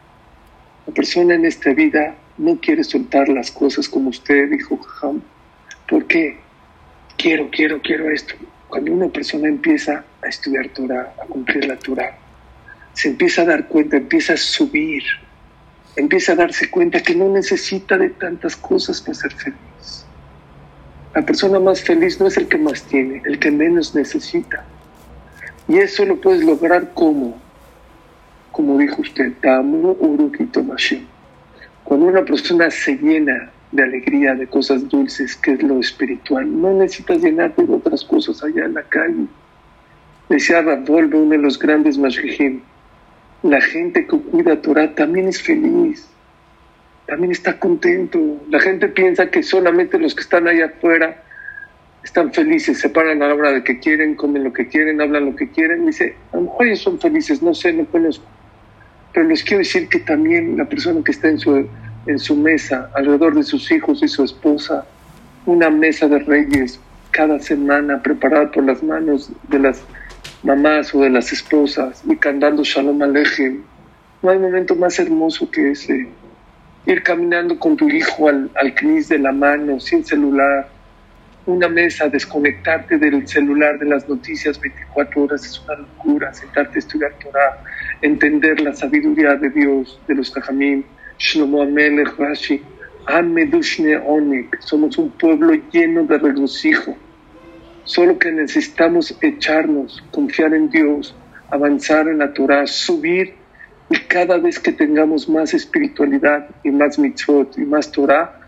[SPEAKER 2] La persona en esta vida no quiere soltar las cosas como usted dijo, Jajam. ¿Por qué? Quiero, quiero, quiero esto. Cuando una persona empieza a estudiar Torah, a cumplir la Torah, se empieza a dar cuenta, empieza a subir, empieza a darse cuenta que no necesita de tantas cosas para ser feliz. La persona más feliz no es el que más tiene, el que menos necesita. Y eso lo puedes lograr como, como dijo usted, Cuando una persona se llena de alegría, de cosas dulces, que es lo espiritual, no necesitas llenarte de otras cosas allá en la calle. Decía Rabol, uno de los grandes Mashgihim, la gente que cuida Torah también es feliz, también está contento. La gente piensa que solamente los que están allá afuera están felices, se paran a la hora de que quieren, comen lo que quieren, hablan lo que quieren. Dice, a lo mejor ellos son felices, no sé, no conozco. Pero les quiero decir que también la persona que está en su, en su mesa, alrededor de sus hijos y su esposa, una mesa de reyes cada semana preparada por las manos de las mamás o de las esposas y cantando Shalom Alejem. No hay momento más hermoso que ese. Ir caminando con tu hijo al, al de la mano, sin celular, una mesa, desconectarte del celular, de las noticias 24 horas, es una locura, sentarte a estudiar Torah, entender la sabiduría de Dios, de los Jajamim, Shlomo Amelech, Rashi, Amedushne Onik, somos un pueblo lleno de regocijo, solo que necesitamos echarnos, confiar en Dios, avanzar en la Torah, subir cada vez que tengamos más espiritualidad y más mitzvot y más Torah,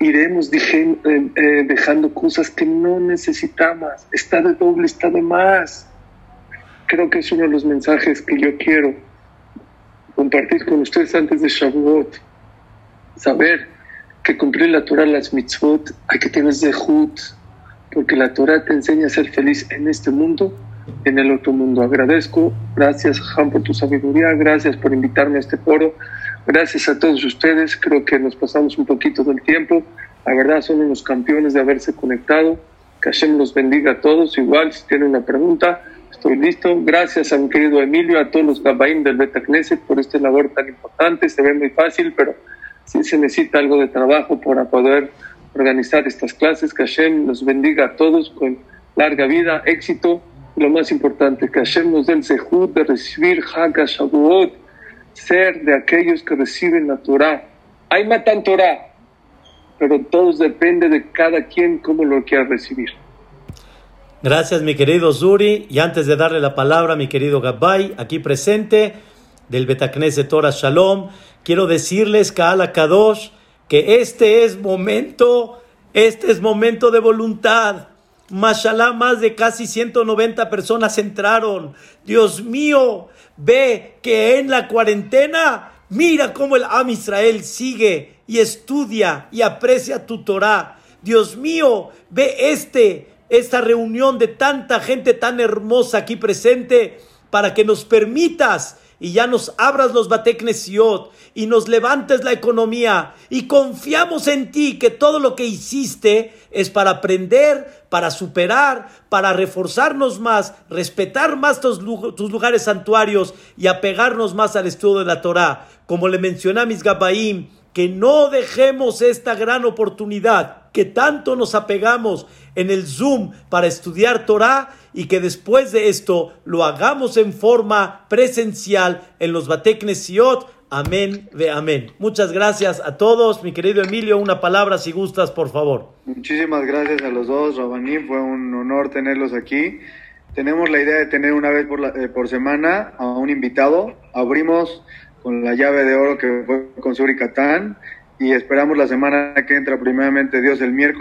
[SPEAKER 2] iremos eh, eh, dejando cosas que no necesitamos. Está de doble, está de más. Creo que es uno de los mensajes que yo quiero compartir con ustedes antes de Shavuot. Saber que cumplir la Torah, las mitzvot, hay que tener zehut, porque la Torah te enseña a ser feliz en este mundo, en el otro mundo. Agradezco, gracias Han por tu sabiduría, gracias por invitarme a este foro. Gracias a todos ustedes, creo que nos pasamos un poquito del tiempo. La verdad son unos campeones de haberse conectado. Que Hashem los bendiga a todos. Igual, si tienen una pregunta, estoy listo. Gracias a mi querido Emilio, a todos los Gabaim del Beta Knesset por este labor tan importante. Se ve muy fácil, pero sí se necesita algo de trabajo para poder organizar estas clases. Que Hashem los bendiga a todos con larga vida, éxito. Lo más importante, que Hashem nos dé el sehut de recibir Haga Shavuot ser de aquellos que reciben la Torah. Hay matan Torah, pero todo depende de cada quien cómo lo quiera recibir.
[SPEAKER 1] Gracias, mi querido Zuri. Y antes de darle la palabra a mi querido Gabay, aquí presente del de Torah Shalom, quiero decirles, Kaala Kadosh, que este es momento, este es momento de voluntad. Mashallah, más de casi 190 personas entraron. Dios mío, ve que en la cuarentena, mira cómo el Am Israel sigue y estudia y aprecia tu Torah. Dios mío, ve este, esta reunión de tanta gente tan hermosa aquí presente para que nos permitas y ya nos abras los Bateknesiot y nos levantes la economía y confiamos en ti que todo lo que hiciste es para aprender, para superar, para reforzarnos más, respetar más tus, lugares santuarios y apegarnos más al estudio de la Torah. Como le mencioné a mis Gabaim, que no dejemos esta gran oportunidad, que tanto nos apegamos en el Zoom para estudiar Torah y que después de esto lo hagamos en forma presencial en los Bateknesiot. Amén ve amén. Muchas gracias a todos. Mi querido Emilio, una palabra si gustas, por favor.
[SPEAKER 3] Muchísimas gracias a los dos, Rabaní. Fue un honor tenerlos aquí. Tenemos la idea de tener una vez por, eh, por semana a un invitado. Abrimos con la llave de oro que fue con Suri Catán y esperamos la semana que entra primeramente Dios el miércoles.